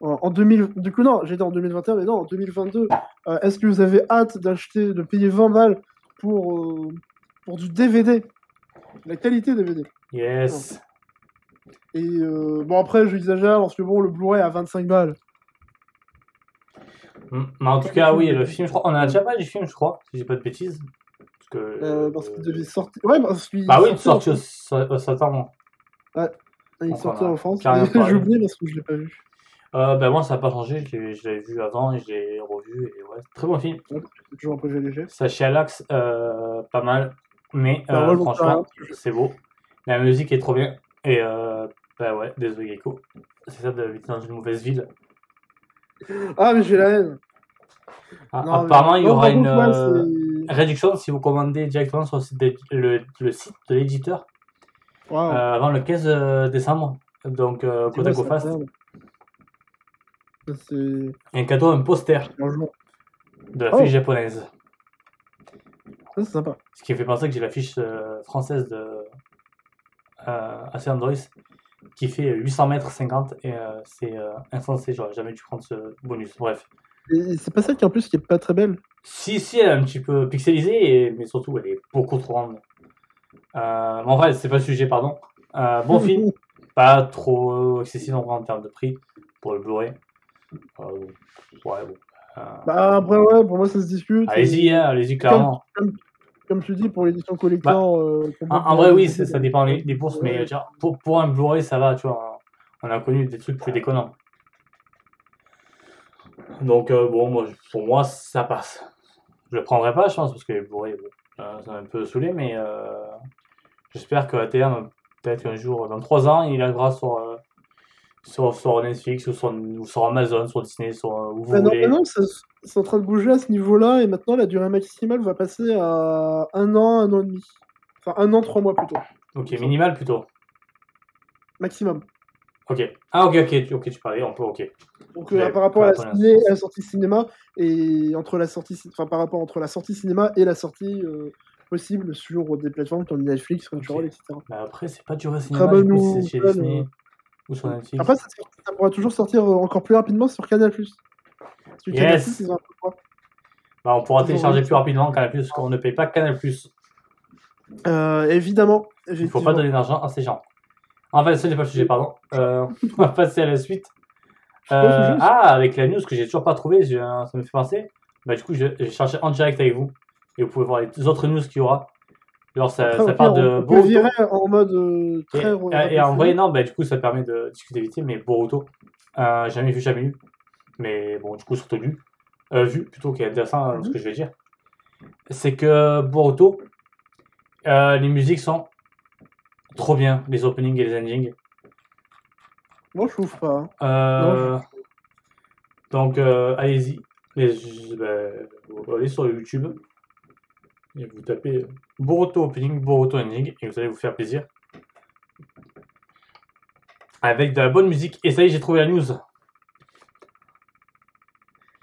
En en 2000. Du coup, non, j'étais en 2021, mais non, en 2022. euh, est-ce que vous avez hâte d'acheter, de payer 20 balles pour, euh, pour du DVD La qualité DVD. Yes. Et euh, bon, après, j'exagère parce que bon, le Blu-ray à 25 balles. Mm. Mais en tout cas, oui, le film, je crois. On a déjà pas du film, je crois, si j'ai pas de bêtises. Parce que. Euh, parce qu'il devait sortir. Ouais, parce qu'il Bah oui, sorti au, septembre. France. Il Enfin, sortait en France. J'ai oublié parce que je l'ai pas vu. Euh, ben moi ça n'a pas changé, je l'avais vu avant et je l'ai revu et ouais, très bon film. C'est toujours un projet léger. Sacha Alax, euh, pas mal, mais Bah, euh, moi, sais franchement c'est beau. La musique est trop bien et euh, bah ouais, désolé Gecko, c'est ça d'habiter dans une mauvaise ville. Ah, mais j'ai la haine. Ah, Non, mais- apparemment il y aura une moi, euh, réduction si vous commandez directement sur le site de, le, le site de l'éditeur euh, avant le 15 euh, décembre. Donc euh, Kotaku Fast, un cadeau, un poster de la Oh. fiche japonaise. Ça, c'est sympa. Ce qui fait penser que j'ai la fiche euh, française de euh, AC Android qui fait 800 mètres 50 et euh, c'est euh, insensé, j'aurais jamais dû prendre ce bonus. Bref. C'est pas celle qui en plus qui est pas très belle? Si, si, elle est un petit peu pixelisée, et- mais surtout elle est beaucoup trop grande. Euh, mais en vrai, c'est pas le sujet, pardon. Euh, bon film, pas trop excessif en, termes de prix pour le Blu-ray. Euh, ouais, bon. Euh, Bah après ouais, pour moi ça se discute. allez-y, hein, allez-y, clairement. Comme tu dis pour l'édition collector. euh, qu'on En, vrai, oui, euh, ça dépend des, des bourses, mais euh, pour, pour un Blu-ray, ça va, tu vois. On a connu des trucs plus déconnants. Donc, euh, bon, moi, pour moi, ça passe. Je le prendrai pas, je pense, parce que les Blu-ray, bon, euh, ça m'a un peu saoulé, mais euh, j'espère qu'à terme, peut-être qu'un jour, dans 3 ans, il arrivera sur, euh, sur, sur Netflix ou sur, ou sur Amazon, sur Disney, sur euh, où vous Bah non, voulez. non, ça- c'est en train de bouger à ce niveau-là et maintenant la durée maximale va passer à un an, un an et demi. Enfin un an, trois mois plutôt. Ok, minimal plutôt. Maximum. Ok. Ah, ok, ok, tu, ok, tu parlais, on peut, ok. Donc euh, par rapport à la, ciné, sortie. à la sortie cinéma et entre la sortie, enfin par rapport entre la sortie cinéma et la sortie euh, possible sur des plateformes comme Netflix, Crunchyroll, etc. Bah après, c'est pas du vrai cinéma, c'est chez Disney. Ou sur Netflix. Après ça, ça pourra toujours sortir euh, encore plus rapidement sur Canal+. Yes. ils ont un peu quoi. Bah, on pourra Ils télécharger plus rapidement Canal+, parce qu'on ne paye pas Canal+. Euh, évidemment. Il faut effectivement. pas donner d'argent à ces gens. En fait, ce n'est pas le sujet, pardon. Euh, on va passer à la suite. Euh, ah, avec la news que j'ai toujours pas trouvée, ça me fait penser. Bah, du coup, je je vais chercher en direct avec vous. Et vous pouvez voir les autres news qu'il y aura. Genre, ça, Après, ça pire, de Boruto. virer en mode euh, Et, très... et- et en vrai, non, bah, du coup, ça permet de discuter vite, mais Boruto, euh, jamais vu, jamais lu. Mais bon, du coup, surtout lu. Euh, vu, plutôt, qui est intéressant euh, ce Mhm. que je vais dire. C'est que Boruto, euh, les musiques sont trop bien, les openings et les endings. Moi, je trouve pas. donc, allez-y. Les- allez sur YouTube et vous tapez Boruto Opening, Boruto Ending et vous allez vous faire plaisir. Avec de la bonne musique. Et ça y est, j'ai trouvé la news.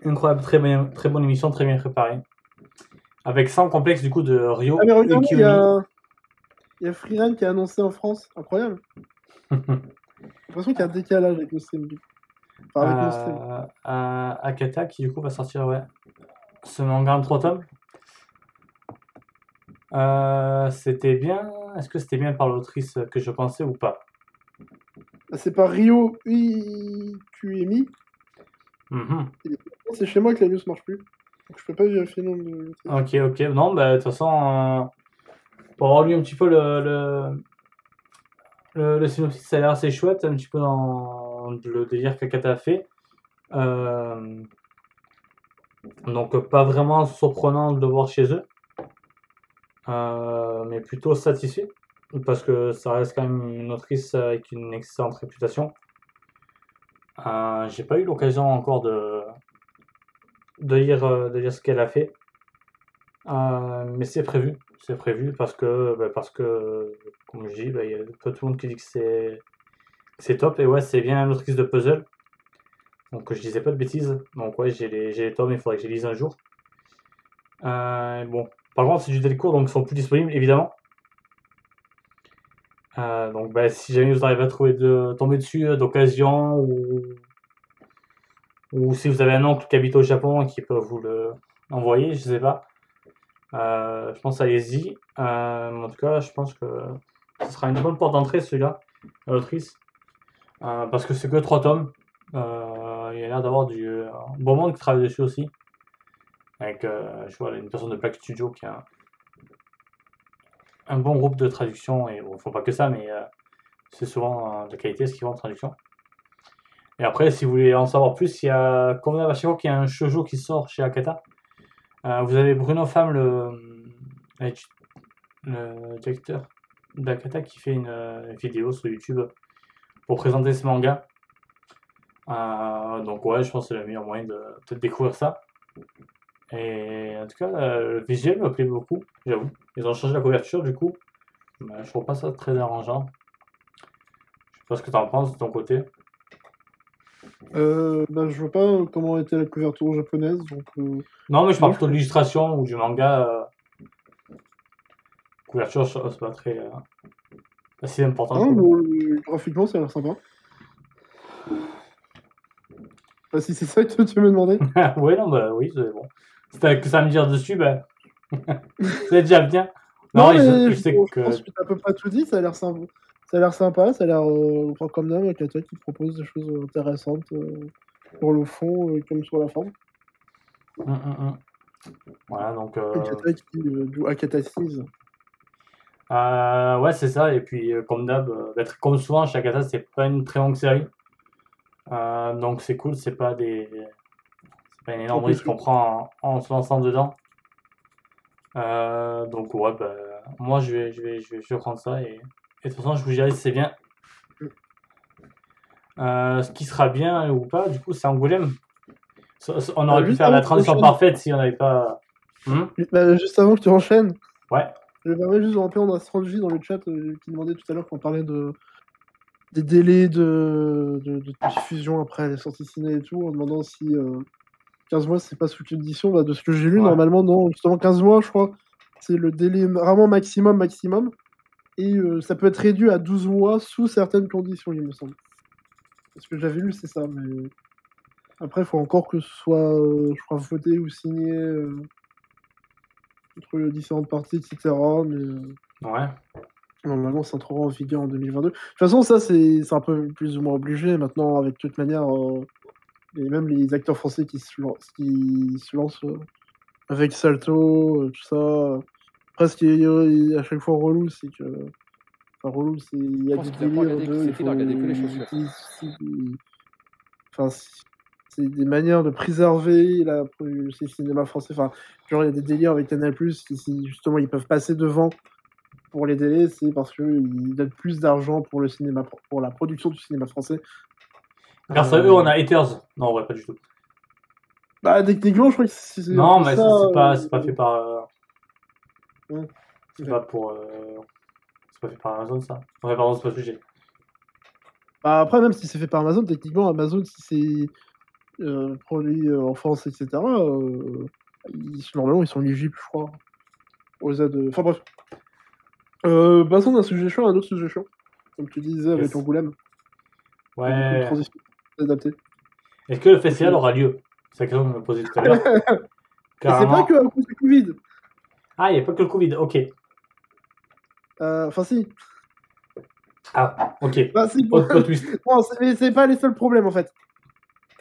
incroyable, très, bien, très bonne émission, très bien préparée. Avec 100 complexes du coup de Rio Ah, mais regarde, il y a, il y a Freerun qui a annoncé en France. Incroyable. J'ai l'impression qu'il y a un décalage avec le stream. Enfin, avec stream. Euh, à Akata qui du coup va sortir ouais, ce manga en 3 tomes. Euh, c'était bien. Est-ce que c'était bien par l'autrice que je pensais ou pas? C'est pas Rio UQMI. Mhm. C'est chez moi que la news marche plus. Donc je peux pas vérifier le nom de. Ok, ok. Non, bah, de toute façon, euh, pour avoir lu un petit peu le, le, le, le synopsis, ça a l'air assez chouette, un petit peu dans le délire qu'Akata a fait. Euh, donc, pas vraiment surprenant de le voir chez eux, Euh, mais plutôt satisfait, parce que ça reste quand même une autrice avec une excellente réputation. Euh, J'ai pas eu l'occasion encore de, de lire, euh, de lire ce qu'elle a fait. Mais c'est prévu, c'est prévu parce que, bah, parce que comme je dis, bah, il y a tout le monde qui dit que c'est c'est top. Et ouais, c'est bien une autrice de puzzle. Donc je disais pas de bêtises. Donc ouais, j'ai les, les tomes, il faudrait que je les lise un jour. Bon, par contre, c'est du Delcourt, donc ils sont plus disponibles, évidemment. Euh, donc bah, si jamais vous arrivez à trouver de, tomber dessus euh, d'occasion ou, ou si vous avez un oncle qui habite au Japon et qui peut vous le envoyer, je sais pas. Euh, je pense allez-y. Euh, en tout cas, je pense que ce sera une bonne porte d'entrée celui-là, à l'autrice. Parce que c'est que 3 tomes. Il y a l'air d'avoir du bon monde qui travaille dessus aussi. Avec euh, je vois, une personne de Plaque Studio qui a un, bon groupe de traduction. Et bon, faut pas que ça, mais euh, c'est souvent euh, de qualité ce qu'ils font en traduction. Et après, si vous voulez en savoir plus, il y a, qu'il y a un shoujo qui sort chez Akata, euh, vous avez Bruno Femme, le, le, directeur d'Akata, qui fait une vidéo sur YouTube pour présenter ce manga. Donc ouais, je pense que c'est le meilleur moyen de peut-être découvrir ça. Et en tout cas, euh, le visuel me plaît beaucoup, j'avoue. Ils ont changé la couverture du coup. Mais je trouve pas ça très arrangeant. Je sais pas ce que tu en penses de ton côté. Euh, bah, je vois pas comment était la couverture japonaise. Donc, euh, Non, mais je parle plutôt de l'illustration ou du manga. euh, Couverture, c'est pas très. euh, si important. ah, bon, graphiquement, ça a l'air sympa. Bah, si c'est ça que tu me demandais. ouais, non, bah oui, c'est bon. Si t'as que ça à me dire dessus, bah. c'est déjà bien. Non, mais je, je je, sais je que. pense que t'as à peu près tout dit. Ça a l'air sympa. Ça a l'air sympa. Ça a l'air euh, comme d'hab, Akata qui propose des choses intéressantes euh, pour le fond euh, comme sur la forme. Hum, hum. Voilà, donc. euh, qui euh, du Akata 6. euh, ouais, c'est ça. Et puis, euh, comme d'hab, euh, bah, comme souvent, chez Akata, c'est pas une très longue série. Euh, donc, c'est cool, c'est pas des. Pas une énorme risque qu'on prend en, en se lançant dedans. Euh, donc, ouais, bah, moi, je vais, je, vais, je, vais, je vais prendre ça. Et, et de toute façon, je vous dirai si c'est bien. Euh, ce qui sera bien ou pas, du coup, c'est Angoulême. On aurait Euh, pu faire la transition parfaite si on n'avait pas. Hmm? Bah, juste avant que tu enchaînes, ouais. je permets juste de remplir Astrologie dans le chat euh, qui demandait tout à l'heure quand on parlait de des délais de, de, de diffusion après les sorties ciné et tout, en demandant si euh, 15 mois c'est pas sous édition. Bah, de ce que j'ai lu, Ouais. normalement, non, justement 15 mois, je crois, c'est le délai vraiment maximum, maximum. Et euh, ça peut être réduit à 12 mois sous certaines conditions, il me semble. Ce que j'avais lu, c'est ça, mais après, il faut encore que ce soit, euh, je crois, voté ou signé euh, entre les différentes parties, etc. Mais euh, Ouais. normalement, ça entrera en vigueur en 2022. De toute façon, ça, c'est c'est un peu plus ou moins obligé. Maintenant, avec toute manière, euh, et même les acteurs français qui se, qui se lancent euh, avec Salto, euh, tout ça. Après, ce qui est euh, à chaque fois relou, c'est que. Enfin, relou, c'est. Il y a des délires de. les Enfin, c'est- des manières de préserver la, le cinéma français. Enfin, genre, il y a des délires avec Canal+, qui, si justement ils peuvent passer devant pour les délais, c'est parce qu'ils donnent plus d'argent pour le cinéma, pour la production du cinéma français. Grâce à Euh, eux, on a Haters. Non, ouais, pas du tout. Bah, techniquement, je crois que c'est. Non, mais ça, c'est pas, euh, c'est pas fait par. euh, Ouais. C'est pas pour. euh, C'est pas fait par Amazon, ça. Ouais, pardon, c'est pas le sujet. Bah, après, même si c'est fait par Amazon, techniquement, Amazon, si c'est. euh, produits euh, en France, etc., euh, ils, normalement, ils sont éligibles, je crois, aux aides. Enfin bref. Euh, passons d'un sujet chaud à un autre sujet chaud. Comme tu disais avec Yes. Angoulême. Ouais. Adaptée. Est-ce que le festival aura lieu C'est la question que je me posais tout à l'heure. C'est pas que à cause du Covid. Ah, il n'y a pas que le Covid. Ok. Euh, Enfin, si. Ah, ok. Bah, si. Non, c'est- pas les seuls problèmes en fait.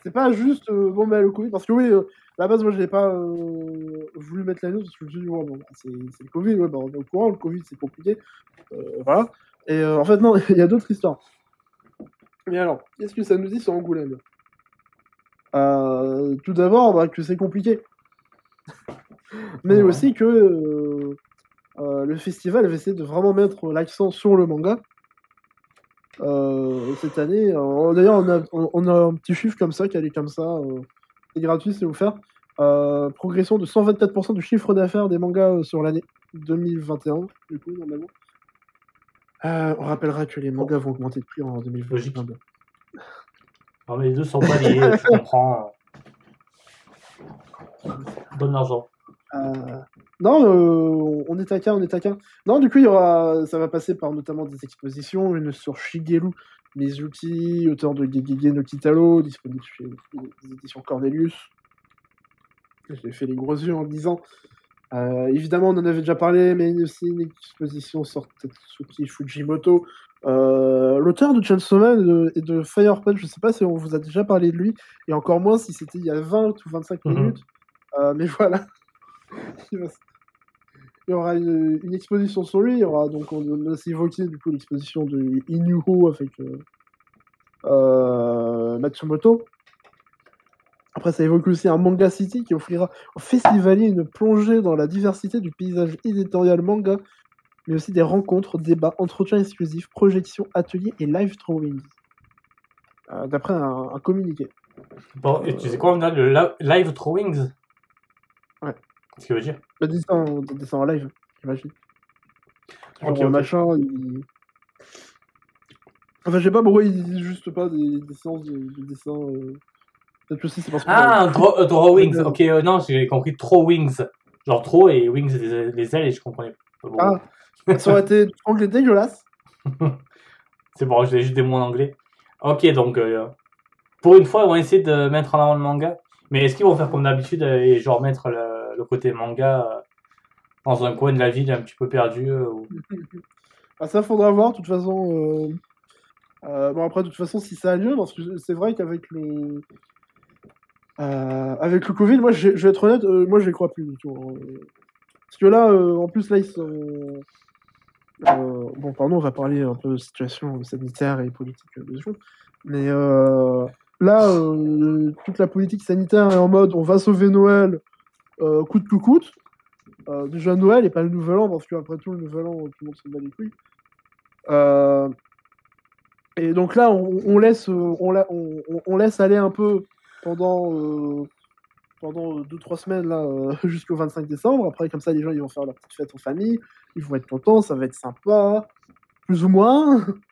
C'est pas juste euh, bon bah le Covid parce que oui euh, à la base moi j'ai pas euh, voulu mettre la news parce que je me suis dit ouais, bon, bah, c'est c'est le Covid ouais bah, on est au courant le Covid c'est compliqué Euh, voilà et euh, en fait non il y a d'autres histoires. Mais alors qu'est-ce que ça nous dit sur Angoulême? Euh, Tout d'abord bah, que c'est compliqué mais Ouais. aussi que euh, euh, le festival va essayer de vraiment mettre l'accent sur le manga euh, cette année. Euh, D'ailleurs, on a, on, on a un petit chiffre comme ça qui allait comme ça. euh, c'est gratuit, c'est offert. Euh, progression de 124% du chiffre d'affaires des mangas sur l'année 2021, du coup, normalement. Euh, on rappellera que les mangas vont augmenter de prix en 2022. Logique. Non, mais les deux sont pas liés, tu comprends. Donne l'argent. Euh, non, euh, on est taquin, on est taquin. Non, du coup, il y aura, ça va passer par notamment des expositions, une sur Shigeru Mizuki, auteur de Gegege no Kitaro, disponible chez les éditions Cornelius. J'ai fait les gros yeux en disant. Euh, évidemment, on en avait déjà parlé, mais il y a aussi une exposition sur Tetsuki Fujimoto, euh, l'auteur de Chainsaw Man et de, et de Fire Punch. Je sais pas si on vous a déjà parlé de lui, et encore moins si c'était il y a 20 ou 25 Mhm. minutes. Euh, mais voilà. il, va- il y aura une, une exposition sur lui. Il y aura donc on a aussi évoqué du coup l'exposition de Inuho avec Matsumoto. Après, ça évoque aussi un manga city qui offrira aux festivaliers une plongée dans la diversité du paysage éditorial manga, mais aussi des rencontres, débats, entretiens exclusifs, projections, ateliers et live drawings. Euh, D'après un, un communiqué. Bon, et tu sais quoi, on a le live drawings? Ouais. Qu'est-ce qu'il veut dire? Bah, dessin, en- dessin en live, j'imagine. Genre, machin, il... Enfin, je sais pas pourquoi ils disent juste pas des, des séances de, de dessin. euh. Peut-être aussi c'est parce que. Ah, draw- euh, drawings. Ok, euh, non, j'ai compris trop wings. Genre trop et wings, les ailes et je comprenais pas. Bon, Ah, ça aurait été anglais dégueulasse. C'est bon, j'ai juste des mots en anglais. Ok, donc euh, pour une fois, ils vont essayer de mettre en avant le manga. Mais est-ce qu'ils vont faire comme d'habitude euh, et genre mettre le, le côté manga euh, dans un coin de la ville un petit peu perdu ou- Ah, ça faudra voir, de toute façon. euh, bon, après, de toute façon, si ça a lieu, parce que c'est vrai qu'avec le. Euh, avec le Covid, moi, je vais être honnête, euh, moi, je les crois plus du tout. hein. Parce que là, euh, en plus, là, ils sont. bon, pardon, on va parler un peu de situation sanitaire et politique euh, de secondes. Mais là, toute la politique sanitaire est en mode on va sauver Noël coûte que coûte. Déjà Noël et pas le Nouvel An, parce qu'après tout, le Nouvel An, tout le monde se bat les couilles. Et donc là, on, laisse, on, la- on, on- on laisse aller un peu pendant, euh, pendant 2-3 semaines là, euh, jusqu'au 25 décembre. Après, comme ça, les gens ils vont faire leur petite fête en famille, ils vont être contents, ça va être sympa, plus ou moins.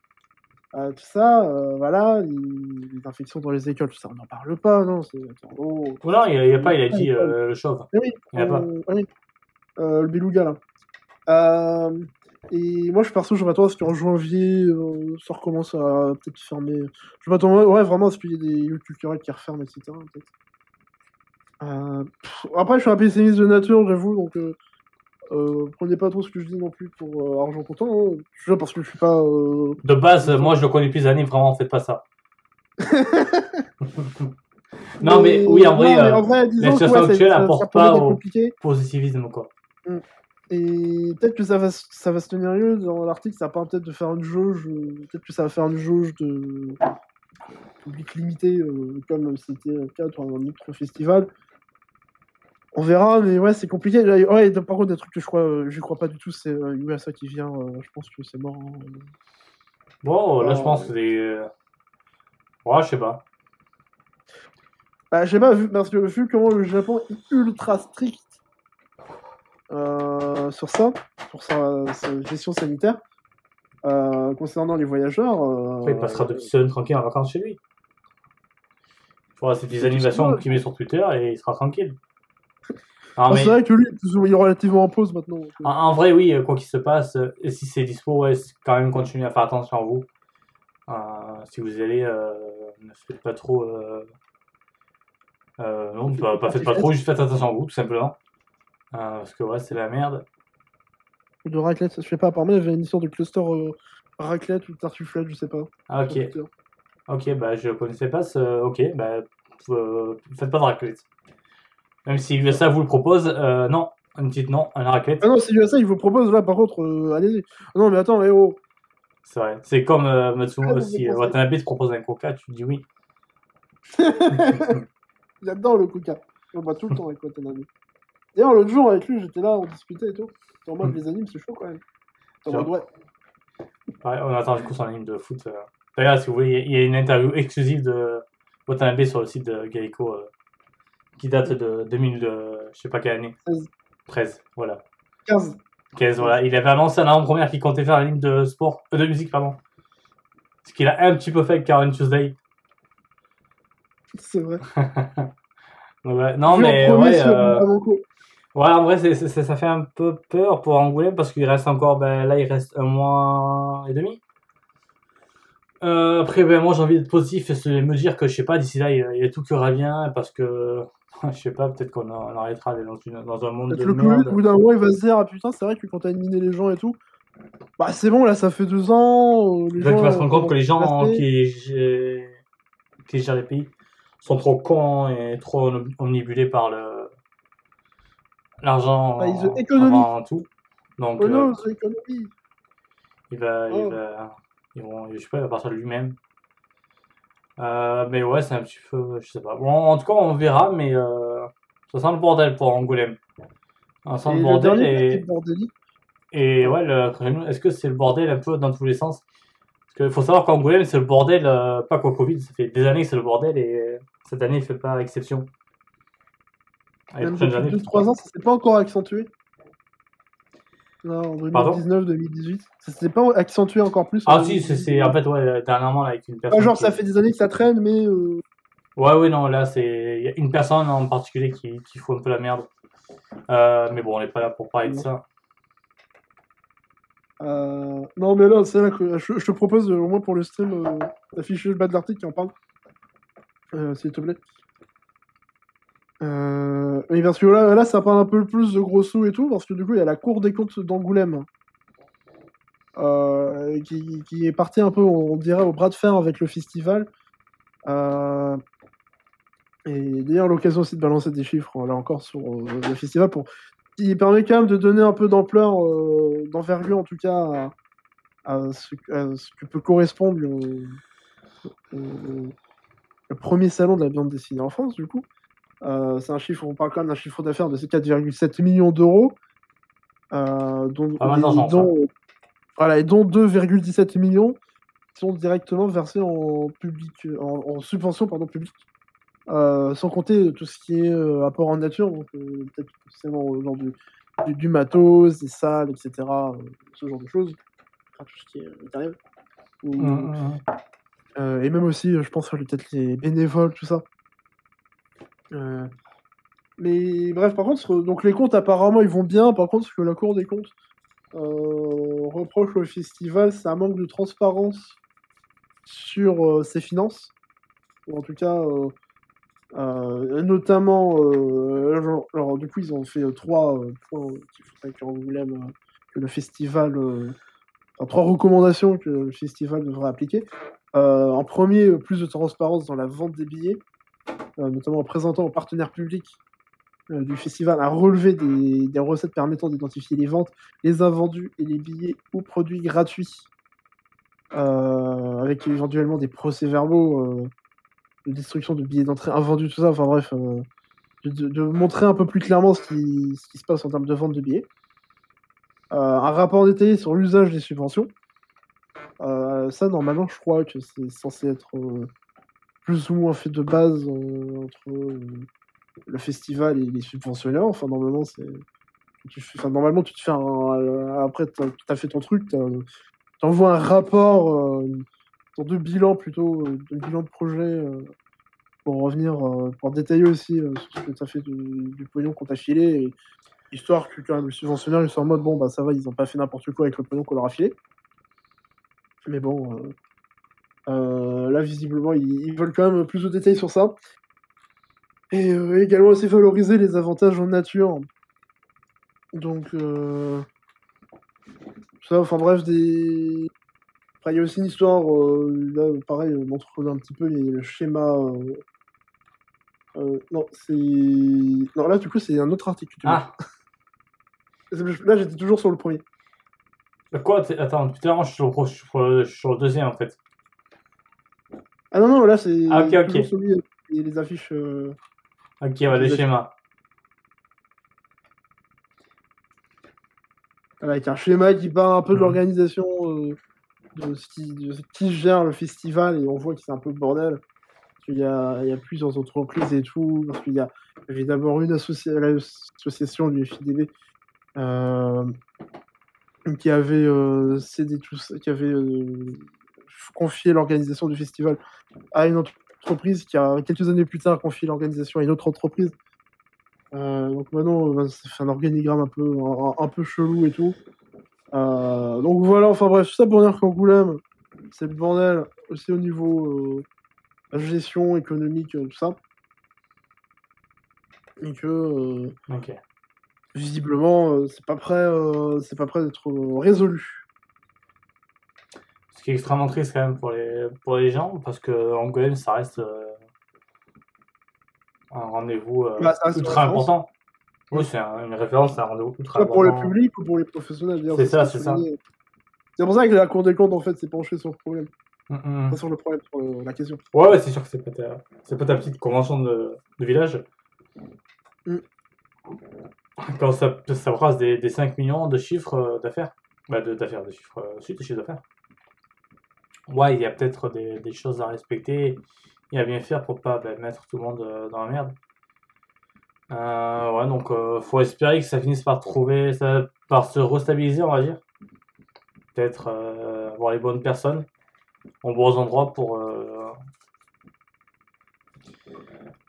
Euh, tout ça, euh, voilà, les, infections dans les écoles, tout ça, on n'en parle pas, non c'est- oh. Non, il n'y a, pas, il a dit euh, le chauve. Oui, Il y a pas. oui. Euh, le beluga là. Et moi je perso je m'attends à ce qu'en janvier euh, ça recommence à peut-être fermer. Je m'attends ouais, vraiment à ce qu'il y ait des lieux culturels qui referment, etc. Euh, pff, après je suis un pessimiste de nature j'avoue donc euh, prenez pas trop ce que je dis non plus pour argent comptant. Hein. Déjà parce que je suis pas. De base, moi je le connais des années, vraiment, faites pas ça. non, mais oui, en vrai, non, mais en vrai, disons que, situation ouais, ça- actuelle ça- ça apporte pourrait pas au- positivisme quoi. Et peut-être que ça va, ça va se tenir lieu dans l'article, ça parle peut-être de faire une jauge, euh, peut-être que ça va faire une jauge de public limité, euh, comme c'était le cas dans un autre festival. On verra, mais ouais, c'est compliqué. Là, Ouais, par contre, des trucs que je crois, euh, j'y crois pas du tout, c'est euh, Yuasa qui vient, euh, je pense que c'est mort. hein. Bon, là je pense que c'est. Ouais, je sais pas. Bah, je sais pas, vu, parce que vu comment le Japon est ultra strict euh, sur ça, sur sa, sa gestion sanitaire, euh, concernant les voyageurs. euh, il passera deux semaines tranquilles en vacances chez lui. C'est tout animations qu'il met sur Twitter et il sera tranquille. Ah, mais C'est vrai que lui, il est relativement en pause maintenant. donc, en, en vrai, oui, quoi qu'il se passe, et si c'est dispo, ouais, quand même continuez à faire attention à vous. Euh, si vous allez, euh, ne faites pas trop. Euh, non, pas, pas faites pas trop, juste faites attention à vous, tout simplement. Euh, parce que ouais, c'est la merde. De raclette, je sais pas, apparemment il y avait une histoire de cluster euh, raclette ou tartuflette, je sais pas. Ah, ok, ok, bah je connaissais pas ce. Ok, bah euh, faites pas de raclette. Même si USA vous le propose, euh, non, une petite non, un raclette. Ah non, c'est USA, il vous propose là par contre, euh, allez-y. Ah Non mais attends, eh oh, C'est vrai. C'est comme euh, Matsumo Ah, pensez- Watanabe te propose un coca, tu dis oui. J'adore le coca. On boit tout le temps avec Watanabe. D'ailleurs, l'autre jour avec lui, j'étais là, on discutait et tout. En mode les animes, c'est chaud quand même. J'étais en mode, ouais. Ouais, on attend du coup son anime de foot. euh. D'ailleurs, si vous voulez, il y a une interview exclusive de Watanabe sur le site de Geico euh, qui date de 2000, euh, je sais pas quelle année. 13. 13, voilà. 15. 15, voilà. Il avait annoncé en avant-première qu'il comptait faire un anime de sport, euh, de musique, pardon. Ce qu'il a un petit peu fait avec Karen Tuesday. C'est vrai. Ouais, non, en mais premier ouais, sur euh, Bamako. Ouais, en vrai, c'est, c'est- c'est- ça fait un peu peur pour Angoulême parce qu'il reste encore, ben, là, il reste un mois et demi. Euh, après, ben, moi, j'ai envie d'être positif et de me dire que, je sais pas, d'ici là, il y a, il y a tout qui revient parce que, je sais pas, peut-être qu'on en- on arrêtera d'aller dans, une- dans un monde Peut-être de le merde. au bout d'un mois, il va se dire, ah putain, c'est vrai que quand t'as miné les gens et tout, bah c'est bon, là, ça fait deux ans. euh, Les gens, qu'il va se rendre euh, compte que les gens qui, qui gèrent les pays sont trop cons et trop om- omnibulés par le l'argent economy. avant tout. Donc, Oh euh, non, c'est l'économie. il va, il Oh. va, ils vont, je sais pas, il va partir de lui-même. Euh, mais ouais, c'est un petit peu, je sais pas. Bon, en tout cas, on verra, mais euh, ça sent le bordel pour Angoulême. Ça sent Et le bordel et, et ouais, le- est-ce que c'est le bordel un peu dans tous les sens? Parce qu'il faut savoir qu'Angoulême, c'est le bordel, euh, pas qu'au Covid, ça fait des années que c'est le bordel et euh, cette année, il fait pas exception. Ah, Même depuis années, 2-3 ans, ça s'est pas encore accentué. Non, en Pardon 2019-2018. Ça s'est pas accentué encore plus. Ah si, c'est 2018. c'est- en fait, ouais, dernièrement, là, avec une personne. Pas genre qui- ça fait des années que ça traîne, mais euh, Ouais, ouais, non, là, c'est il y a une personne en particulier qui, qui fout un peu la merde. Euh, mais bon, on n'est pas là pour parler de ça. euh, non, mais là, c'est là que je, je te propose euh, au moins pour le stream euh, d'afficher le bas de l'article qui en parle, Euh, s'il te plaît. Euh, parce que là, ça parle un peu plus de gros sous et tout, parce que du coup, il y a la Cour des comptes d'Angoulême euh, qui, est partie un peu, on dirait, au bras de fer avec le festival. Euh, et d'ailleurs, l'occasion aussi de balancer des chiffres, là encore, sur le festival, pour, qui permet quand même de donner un peu d'ampleur, d'envergure en tout cas, à, ce, que peut correspondre le premier salon de la bande dessinée en France, du coup. Euh, c'est un chiffre, on parle quand même d'un chiffre d'affaires de ces 4,7 millions d'euros, euh, dont, voilà, et dont 2,17 millions sont directement versés en public, en, en subvention pardon, publique, euh, sans compter tout ce qui est apport en nature, donc peut-être forcément genre du, du, du matos, des salles, etc., ce genre de choses, enfin, tout ce qui est matériel. Ou- hum, hum. euh, et même aussi, je pense, peut-être les bénévoles, tout ça. Euh, mais bref, par contre, euh, donc les comptes apparemment ils vont bien. Par contre, ce que la Cour des comptes euh, reproche au festival, c'est un manque de transparence sur ses finances. Ou en tout cas, notamment, alors, du coup, ils ont fait trois points euh, que le festival, trois recommandations que le festival devrait appliquer. En premier, plus de transparence dans la vente des billets, notamment en présentant aux partenaires publics euh, du festival à relever des, recettes permettant d'identifier les ventes, les invendus et les billets ou produits gratuits, euh, avec éventuellement des procès-verbaux euh, de destruction de billets d'entrée invendus, tout ça, enfin bref, euh, de, montrer un peu plus clairement ce qui, ce qui se passe en termes de vente de billets. Euh, un rapport détaillé sur l'usage des subventions. Euh, ça, normalement, je crois que c'est censé être euh, plus ou moins fait de base euh, entre euh, le festival et les subventionneurs. Enfin, normalement, c'est. tu Enfin, normalement, tu te fais un. euh, Après, tu as fait ton truc, tu envoies un rapport euh, dans deux bilans plutôt, euh, deux bilans de projet euh, pour revenir, euh, pour détailler aussi euh, ce que tu as fait du, pognon qu'on t'a filé, histoire que quand même le subventionnaire ils sont en mode bon bah ça va, ils ont pas fait n'importe quoi avec le pognon qu'on leur a filé. Mais bon, euh, euh, là visiblement ils, ils veulent quand même plus de détails sur ça. Et euh, également aussi valoriser les avantages en nature. Donc euh, ça, enfin bref, des. Enfin, il y a aussi une histoire, euh, là, pareil, on montre un petit peu les- le schéma. euh, euh, non, c'est. Non, là, du coup, c'est un autre article. Ah. Là, j'étais toujours sur le premier. quoi Attends, tout à l'heure, je suis sur le deuxième en fait. Ah non, non, là, c'est. Ah, ok, ok. toujours celui avec les, affiches. euh, Ok, ouais, les Les- schémas. Avec un schéma qui part un peu de Mhm. l'organisation, euh, de, ce qui, de ce qui gère le festival, et on voit que c'est un peu le bordel. Parce qu'il y a, il y a plusieurs entreprises et tout, parce qu'il y il avait d'abord une associa- l'association du FIDB euh, qui avait cédé tout ça, qui avait confié l'organisation du festival à une entreprise qui a quelques années plus tard confié l'organisation à une autre entreprise. Euh, donc maintenant, euh, ça fait un organigramme un peu, un, un peu chelou et tout. Euh, donc voilà, enfin bref, tout ça pour dire qu'Angoulême, c'est le bordel aussi au niveau euh, gestion économique, tout ça. Et que visiblement, c'est pas prêt, c'est pas prêt d'être résolu. Qui est extrêmement triste quand même pour les, pour les gens, parce que Angoulême, ça reste euh, un rendez-vous euh, Bah, ultra important. Oui, c'est un- une référence, c'est un rendez-vous ultra Soit pour le important. public ou pour les professionnels. C'est ça, c'est ça. C'est pour ça que la Cour des comptes en fait s'est penchée sur le problème, Mm, pas sur le problème, sur le- la question. Ouais, ouais, c'est sûr que c'est pas ta, c'est pas ta petite convention de, de village. Mm. Quand ça, ça brasse des, des 5 millions de chiffres euh, d'affaires, bah de d'affaires, de chiffres, euh, de chiffres d'affaires. Ouais, il y a peut-être des, choses à respecter et à bien faire pour pas bah, mettre tout le monde euh, dans la merde. Euh, ouais, donc euh, faut espérer que ça finisse par trouver, ça, par se restabiliser, on va dire. Peut-être avoir les bonnes personnes en bons endroits pour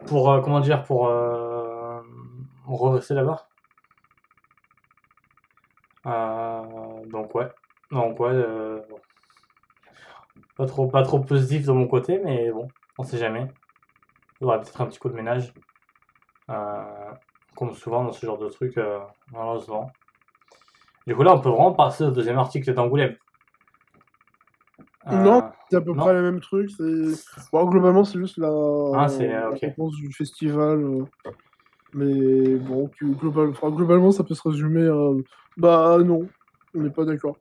pour comment dire pour redresser la barre donc ouais donc ouais. Pas trop pas trop positif de mon côté mais bon on sait jamais il y aura peut-être un petit coup de ménage Euh, comme souvent dans ce genre de truc euh, malheureusement du coup là on peut vraiment passer au deuxième article d'Angoulême Non. Euh, C'est à peu Non. près la même truc. C'est... Bon, globalement, c'est juste la, Ah, la ok. réponse du festival. euh, Mais bon, global- enfin, globalement, ça peut se résumer à bah non, on n'est pas d'accord.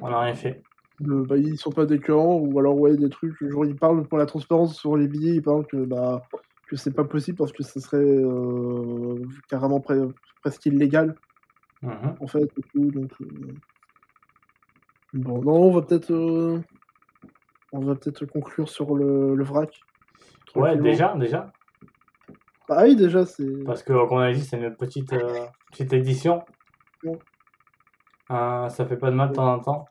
on n'a rien fait Bah, ils sont pas d'accord, ou alors ouais, des trucs. Genre, ils parlent pour la transparence sur les billets, ils parlent que bah que c'est pas possible parce que ce serait euh, carrément pre- presque illégal Mhm. en fait et tout. Donc euh, bon, non, on va peut-être euh, on va peut-être conclure sur le, le vrac. Ouais, déjà, déjà. Bah oui, déjà, c'est. Parce que, comme on a dit, c'est une petite, euh, petite édition. Ouais. Euh, ça fait pas de mal de temps en temps.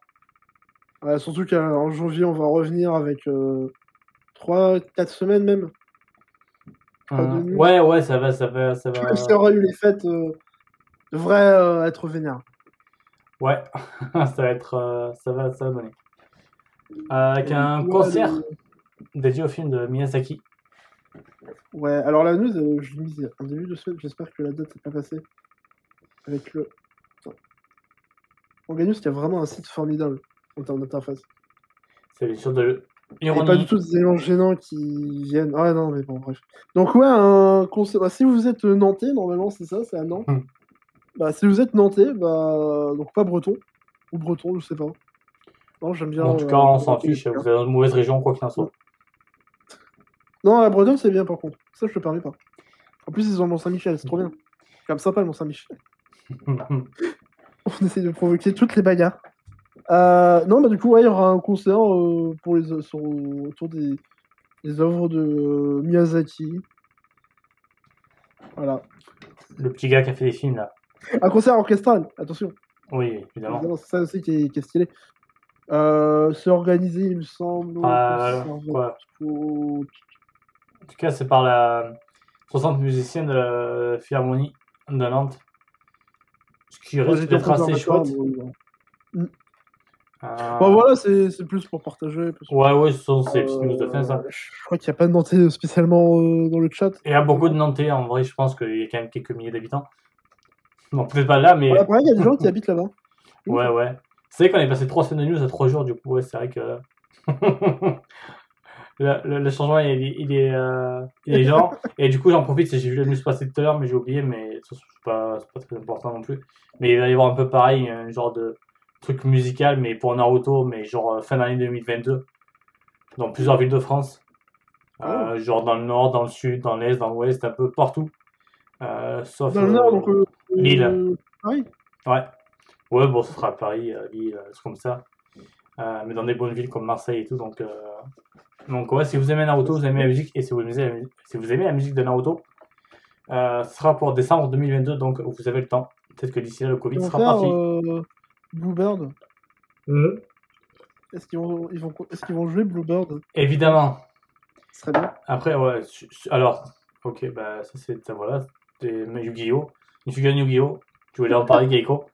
Ouais, surtout qu'en janvier, on va revenir avec 3-4 semaines même. Euh, nuit. ouais, ouais, ça va, ça va, ça va. Y aura eu les fêtes, euh, devrait euh, être vénère. Ouais, ça va être, euh, ça va, ça va donner. Euh, avec un Ouais, concert le- dédié au film de Miyazaki. Ouais, alors la news, euh, je l'ai mise en début de semaine, j'espère que la date n'est pas passée. Avec le. Organius qui a vraiment un site formidable en termes d'interface. C'est une sorte de Et pas du tout des éléments gênants qui viennent. Ah non, mais bon, bref. Donc, ouais, un concert. bah, si vous êtes nantais, normalement, c'est ça, c'est à Nantes. Hmm. Bah, si vous êtes nantais, bah. Donc, pas breton. Ou breton, je sais pas. Non, j'aime bien. En tout euh, cas, on s'en fiche. Vous êtes dans une mauvaise région, quoi qu'il en soit. Non, la Bretonne, c'est bien par contre. Ça, je te permets pas. En plus, ils ont Mont-Saint-Michel, c'est trop bien. C'est comme sympa le Mont-Saint-Michel. On essaie de provoquer toutes les bagarres. Euh, non, bah du coup, ouais, il y aura un concert euh, pour les, sur- autour des, des œuvres de euh, Miyazaki. Voilà. Le petit gars qui a fait des films, là. Un concert orchestral, attention. Oui, évidemment. Évidemment, C'est ça aussi qui est, qui est stylé. C'est organisé, il me semble. Ah, quoi. En tout cas, c'est par la 60 musiciens de la Philharmonie de Nantes. Ce qui j'étais d'être assez chouette. bon, bon. Euh, Bon, voilà, c'est c'est plus pour partager. parce que, Ouais, ouais, ce sont ces petites euh, news de fin, ça. Je crois qu'il n'y a pas de Nantais spécialement euh, dans le chat. Et il y a beaucoup de Nantais, en vrai, je pense qu'il y a quand même quelques milliers d'habitants. Bon, peut-être pas là, mais Ouais, pareil, il y a des gens qui habitent là-bas. ouais, ouais. C'est vrai qu'on est passé trois semaines de news à trois jours, du coup, ouais, c'est vrai que. le, le- le changement, il est, il est, euh, il est genre. Et du coup, j'en profite, j'ai vu la news passer tout à l'heure, mais j'ai oublié, mais de toute façon, c'est pas, c'est pas très important non plus. Mais il va y avoir un peu pareil, un genre de truc musical, mais pour Naruto, mais genre euh, fin d'année 2022, dans plusieurs villes de France. Euh, Genre dans le nord, dans le sud, dans l'est, dans l'ouest, un peu partout. Euh, sauf. Dans le nord, donc. Lille. Paris. Ouais. Ouais, bon, ce sera Paris, Lille, c'est comme ça. Mais dans des bonnes villes comme Marseille et tout. Donc, donc ouais, si vous aimez Naruto, vous aimez la musique. Et si vous aimez la musique, si vous aimez la musique de Naruto, euh, ce sera pour décembre 2022. Donc, vous avez le temps. Peut-être que d'ici là, le Covid sera faire parti. euh, Bluebird. Mhm. Est-ce qu'ils vont, ils vont, est-ce qu'ils vont jouer Bluebird? Évidemment. Ce serait bien. Après, ouais. Alors, ok, bah, ça c'est. ça, Voilà. Yu-Gi-Oh! Une figure Yu-Gi-Oh! Tu voulais en parler, Geiko?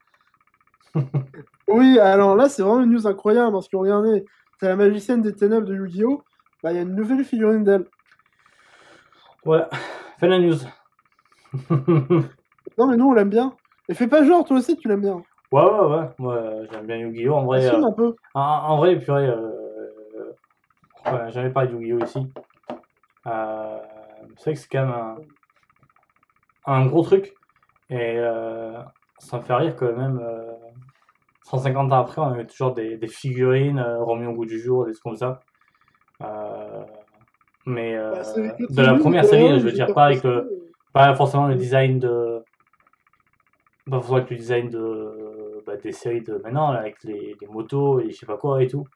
Oui, alors là, c'est vraiment une news incroyable parce que regardez, c'est la magicienne des ténèbres de Yu-Gi-Oh! Bah, il y a une nouvelle figurine d'elle. Voilà. Fais la news. Non, mais nous, on l'aime bien. Et fais pas genre, toi aussi, tu l'aimes bien. Ouais, ouais, ouais. Moi, euh, j'aime bien Yu-Gi-Oh! En vrai. Assume euh, un peu. En, en vrai, purée, euh, j'avais pas de Yu-Gi-Oh! ici. C'est vrai que c'est quand même un, un gros truc. Et ça me fait rire que même euh, 150 ans après, on avait toujours des, des figurines euh, remis au goût du jour, des trucs comme ça. Euh, mais euh, Bah, de la première série, je veux dire, pas avec le, pas forcément le design de. Pas forcément avec le design de, bah, des séries de maintenant, là, avec les, les motos et je sais pas quoi et tout.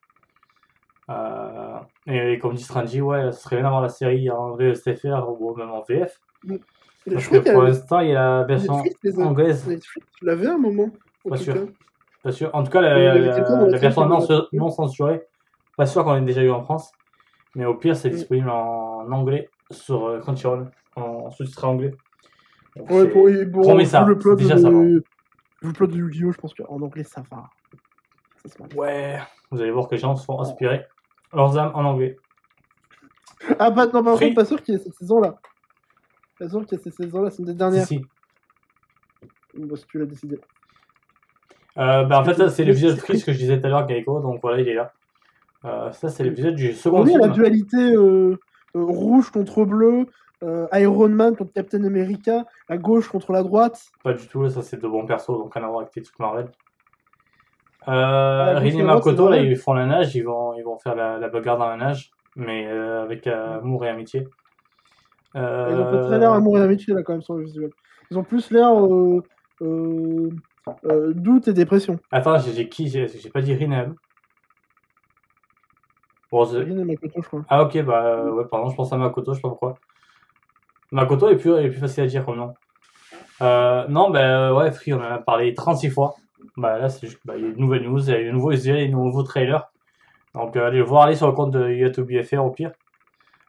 Euh, et, comme dit Strangy, ouais, ce serait bien d'avoir la série en VSTFR ou même en VF. Je Parce que pour a- l'instant, il y a la version les anglaise. Netflix, tu l'avais un moment. en Pas sûr. Pas sûr. En tout cas, la, version non, non censurée, pas sûr qu'on ait déjà eu en France. Mais au pire, c'est Mm. disponible en anglais sur euh, Crunchyroll, en sous-titré anglais. Donc, Ouais, pour, bon, ça, le plot déjà, ça va. Le plot de Yu-Gi-Oh! je pense qu'en anglais, ça va. Ça se marche. Ouais, vous allez voir que les gens se font inspirer leurs âmes en anglais. Ah, bah, non, par Free. contre, pas sûr qu'il y ait cette saison-là. Pas sûr qu'il y ait cette saison-là, c'est une des Si, dernières. si. Bon, si tu l'as décidé. Euh, bah, en fait, ça, c'est Oui, l'épisode c'est- triste que je disais tout à l'heure, Gaiko, donc voilà, il est là. Euh, ça, c'est l'épisode du second à la dualité euh, rouge contre bleu, euh, Iron Man contre Captain America, la gauche contre la droite. Pas du tout, là, ça, c'est de bons persos, donc rien à voir avec tes trucs Marvel. Euh, Rin et Makoto, là, ils font la nage, ils vont, ils vont faire la, la bagarre dans la nage, mais euh, avec euh, amour et amitié. Euh, Ils ont pas très l'air amour et amitié là quand même sur le visuel. Ils ont plus l'air doute et dépression. Attends, j'ai qui J'ai pas dit Rin et Abu Bon, c'est- Rin et Makoto, je crois. Ah ok, bah ouais, pardon, je pense à Makoto, je sais pas pourquoi. Makoto est plus, est plus facile à dire comme nom. Euh, non, bah ouais, Free, on en a parlé 36 fois. Bah là, c'est juste, bah, il y a une nouvelle news, il y a un nouveau visuel, il y a un nouveau trailer. Donc euh, allez le voir, allez sur le compte de YaToBFR au pire.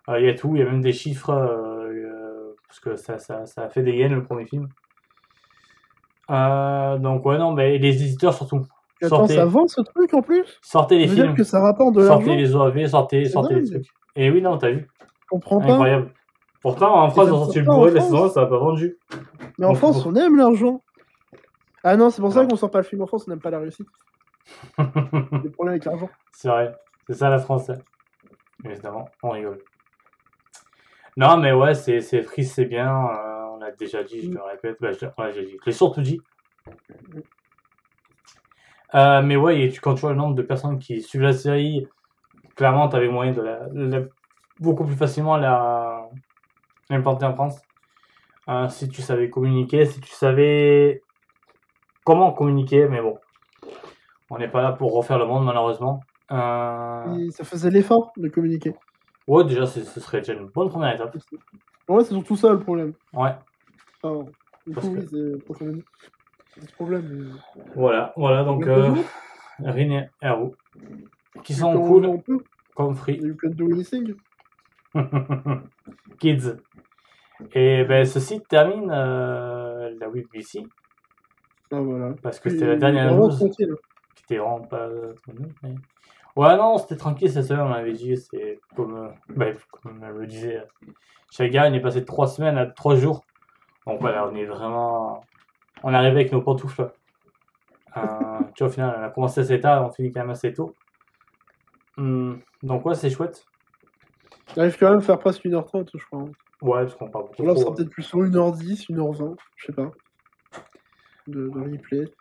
Euh, il y a tout, il y a même des chiffres, euh, euh, parce que ça, ça, ça a fait des yens le premier film. Euh, donc ouais, non, mais les éditeurs surtout. Attends, Sortez, ça vend ce truc en plus? Sortez les films, que ça rapporte de sortez les OAV, sortez, sortez les trucs. Et oui, non, t'as vu Je comprends pas. Incroyable. Pourtant, en France, ils ont sorti le France. saison 1, ça n'a pas vendu. Mais en Donc, France, on aime l'argent. Ah non, c'est pour ça qu'on sort pas le film en France, on n'aime pas la réussite. Des problèmes avec l'argent. c'est vrai. C'est ça la France. hein. Évidemment, on rigole. Non, mais ouais, c'est c'est c'est bien. euh, on l'a déjà dit, je le répète. Bah, je, on l'a déjà dit. Je l'ai surtout dit. Euh, mais ouais, et tu, quand tu vois le nombre de personnes qui suivent la série, clairement, tu avais moyen de la, de la- beaucoup plus facilement la l'implanter en France. Euh, si tu savais communiquer, si tu savais comment communiquer, mais bon, on n'est pas là pour refaire le monde, malheureusement. Euh, ça faisait l'effort de communiquer. Ouais, déjà, ce serait déjà une bonne première étape. En vrai, c'est surtout ça le problème. Ouais, Enfin, du Parce coup, que- oui, c'est le problème. mais- voilà, voilà, donc euh. Rin et Haru, qui sont cool, comme Il Free. y a eu plein de Winnie Singh. Kids. Et ben, ceci termine euh, la WBC. Ah, voilà. Parce que c'était la dernière Vraiment tranquille. qui était vraiment pas mais- Ouais, non, c'était tranquille cette semaine, on m'avait dit. C'est comme, euh, ben, comme on le disait. euh, Chez gars, on est passé 3 semaines à 3 jours. Donc voilà, on est vraiment. On est arrivé avec nos pantoufles. Euh, tu vois, au final, on a commencé assez tard, on finit quand même assez tôt. Hum, donc ouais, c'est chouette. J'arrive quand même à faire presque 1h30, je crois. Ouais, parce qu'on parle beaucoup Là, on sera peut-être plus sur 1h10, 1h20, je sais pas. De, de replay.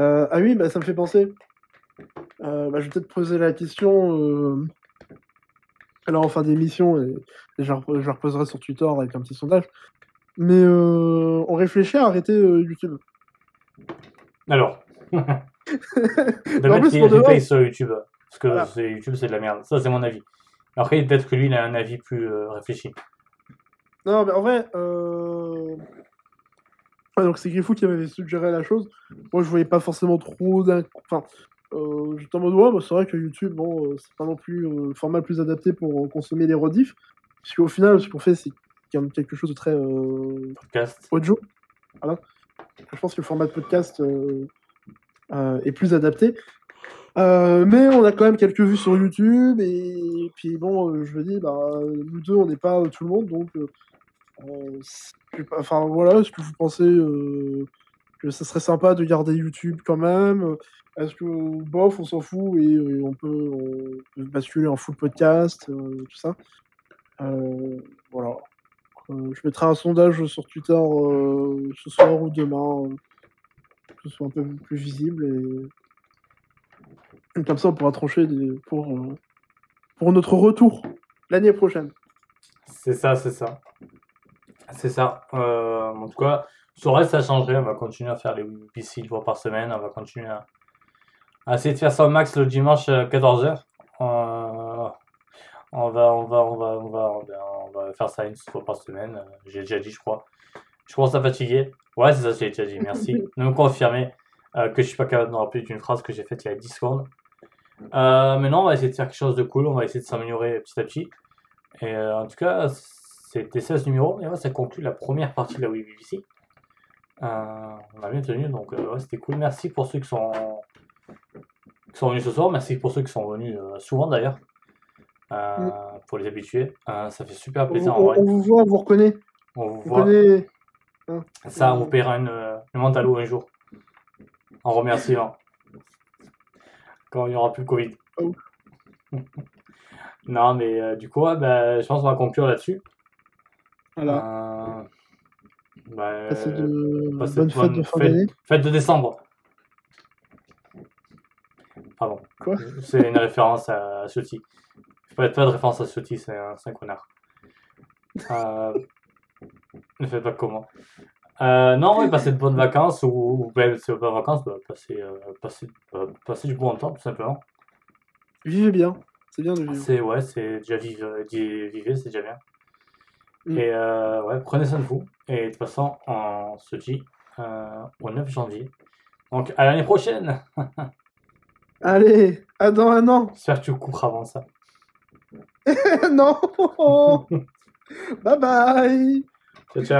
Euh, ah oui, bah, ça me fait penser. Euh, bah, je vais peut-être poser la question. euh, Alors, en fin d'émission, et, et je, la je reposerai sur Twitter avec un petit sondage. Mais euh, on réfléchit à arrêter YouTube. Alors, de mettre plus, les replays sur YouTube. Parce que Voilà. YouTube, c'est de la merde. Ça, c'est mon avis. Après, peut-être que lui, il a un avis plus euh, réfléchi. Non, mais en vrai, euh... donc c'est Griffou qui m'avait suggéré la chose. Moi, je voyais pas forcément trop d'un. Enfin, euh, j'étais en mode, ouais, bah, c'est vrai que YouTube, bon, euh, c'est pas non plus le format le plus adapté pour consommer les rediffs. Parce qu'au final, ce qu'on fait, c'est quand même quelque chose de très Podcast. audio. Voilà. Je pense que le format de podcast est plus adapté. Euh, mais on a quand même quelques vues sur YouTube et puis bon, euh, je me dis, bah, nous deux, on n'est pas euh, tout le monde, donc, enfin voilà, est-ce que vous pensez que ça serait sympa de garder YouTube quand même? Est-ce que bof, on s'en fout et, on peut, on peut basculer en full podcast, tout ça? Voilà. Je mettrai un sondage sur Twitter ce soir ou demain, euh, que ce soit un peu plus visible. Et... comme ça, on pourra trancher des... pour, euh, pour notre retour l'année prochaine. C'est ça, c'est ça. C'est ça. Euh, en tout cas, sur le reste, ça changerait. On va continuer à faire les PC une fois par semaine. On va continuer à, à essayer de faire ça au max le dimanche à 14h. Euh, on va, on va, on va, on va, on va, faire ça une fois par semaine. Euh, J'ai déjà dit, je crois. Je commence à fatiguer. Ouais, c'est ça, j'ai déjà dit. Merci de me confirmer euh, que je suis pas capable de me rappeler d'une phrase que j'ai faite il y a 10 secondes. Euh, mais non, on va essayer de faire quelque chose de cool. On va essayer de s'améliorer petit à petit. Et euh, en tout cas, c'était 16 numéros. Et ouais, ça conclut la première partie de la WBC. Euh, on a bien tenu, donc ouais, c'était cool. Merci pour ceux qui sont, qui sont venus ce soir. Merci pour ceux qui sont venus souvent d'ailleurs. Euh, Pour les habitués. Ça fait super On, plaisir en on- vrai. on vous voit, on vous reconnaît. On vous Vous voit. connaissez. Ça, on vous paiera une, une mentalo un jour. En remerciement. Quand il n'y aura plus le Covid. Oh. non, mais euh, du coup, ouais, bah, je pense qu'on va conclure là-dessus. Voilà. Euh, bah, Passez de passez bonnes de fêtes bonnes de fin d'année. Fête de décembre. Pardon. Quoi? C'est une référence à Ciotti. Pas, pas de référence à Ciotti, c'est un, un connard. Euh, ne faites pas comment. Euh, non, oui, passer de bonnes vacances ou, ou ben, si vous pas vacances, bah, passer, euh, passer, bah, passer du bon temps, tout simplement. Vivez bien. C'est bien de vivre. C'est ouais, c'est déjà vivre, di- vivre, c'est déjà bien. Mm. Et euh, ouais, prenez soin de vous. Et de toute façon, on se dit euh, au 9 janvier. Donc à l'année prochaine. Allez, à dans un an. J'espère que tu couperas avant ça. non Bye bye Ciao, ciao.